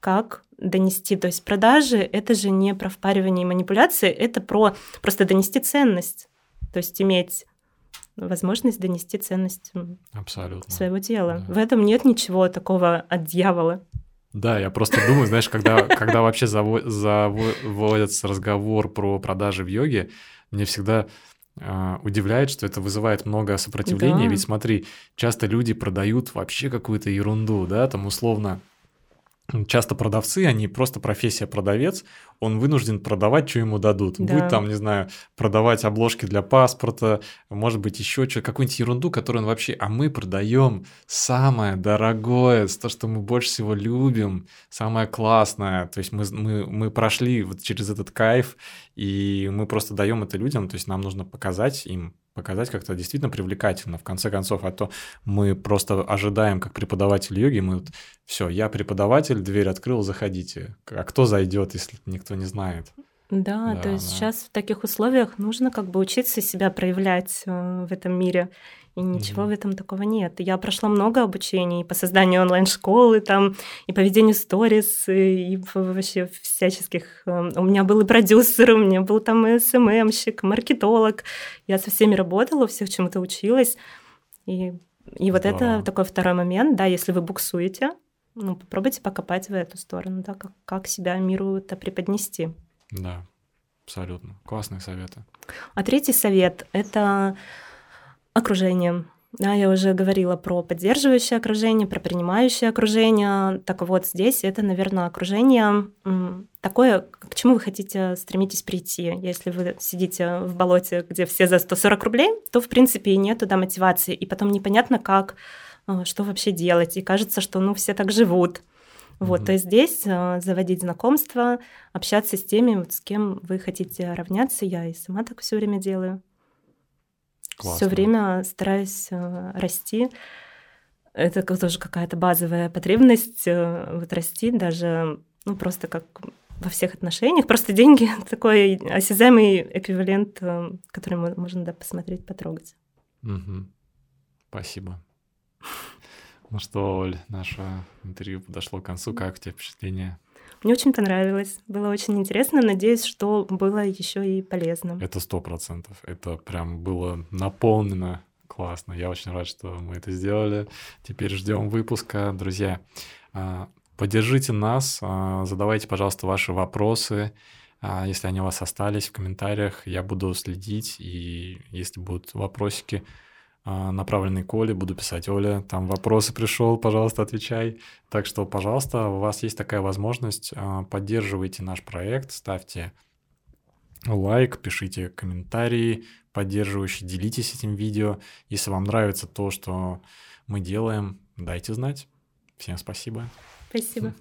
B: как донести. То есть продажи — это же не про впаривание и манипуляции, это про просто донести ценность. То есть иметь возможность донести ценность
A: Абсолютно.
B: своего дела.
A: Да.
B: В этом нет ничего такого от дьявола.
A: Да, я просто думаю, знаешь, когда, когда вообще заво- заводится разговор про продажи в йоге, мне всегда а, удивляет, что это вызывает много сопротивления.
B: Да.
A: Ведь смотри, часто люди продают вообще какую-то ерунду, да, там условно. Часто продавцы, они просто профессия продавец, он вынужден продавать, что ему дадут.
B: Да.
A: Будет там, не знаю, продавать обложки для паспорта, может быть, еще что какую-нибудь ерунду, которую он вообще... А мы продаем самое дорогое, то, что мы больше всего любим, самое классное. То есть мы, мы, мы прошли вот через этот кайф, и мы просто даем это людям, то есть нам нужно показать им, показать как-то действительно привлекательно, в конце концов, а то мы просто ожидаем, как преподаватель йоги, мы вот, все, я преподаватель, дверь открыл, заходите. А кто зайдет, если никто не знает?
B: Да,
A: Да,
B: то есть
A: да.
B: сейчас в таких условиях нужно как бы учиться себя проявлять э, в этом мире. И ничего
A: Мгм.
B: в этом такого нет. Я прошла много обучений по созданию онлайн-школы, там, и по ведению сторис, и, и вообще всяческих. э, У меня был и продюсер, у меня был там и СММщик, маркетолог. Я со всеми работала, всех чему-то училась. И, и вот
A: Здорово.
B: это такой второй момент, да, если вы буксуете, ну, попробуйте покопать в эту сторону, да, как, как себя миру-то преподнести.
A: Да, абсолютно. Классные советы.
B: А третий совет — это окружение. Да, я уже говорила про поддерживающее окружение, про принимающее окружение. Так вот, здесь это, наверное, окружение такое, к чему вы хотите стремитесь прийти. Если вы сидите в болоте, где все за 140 рублей, то, в принципе, и нет туда мотивации. И потом непонятно, как, э, что вообще делать. И кажется, что, ну, все так живут. Вот,
A: Мгм.
B: то есть здесь э, заводить знакомства, общаться с теми, вот, с кем вы хотите равняться. Я и сама так все время делаю. Все время стараюсь э, расти. Это тоже какая-то базовая потребность э, вот расти, даже ну просто как во всех отношениях. Просто деньги такой осязаемый эквивалент, э, который мо- можно да, посмотреть, потрогать.
A: Мгм. Спасибо. Ну что, Оль, наше интервью подошло к концу. Как у тебя впечатление?
B: Мне очень понравилось, было очень интересно. Надеюсь, что было еще и полезно.
A: Это сто процентов. Это прям было наполнено классно. Я очень рад, что мы это сделали. Теперь ждем выпуска. Друзья, а, поддержите нас, а, задавайте, пожалуйста, ваши вопросы. А, Если они у вас остались в комментариях, я буду следить. И если будут вопросики, а, направленные к Оле, буду писать, Оля, там вопросы пришел, пожалуйста, отвечай. Так что, пожалуйста, у вас есть такая возможность, а, поддерживайте наш проект, ставьте лайк, пишите комментарии поддерживающие, делитесь этим видео. Если вам нравится то, что мы делаем, дайте знать. Всем спасибо.
B: Спасибо.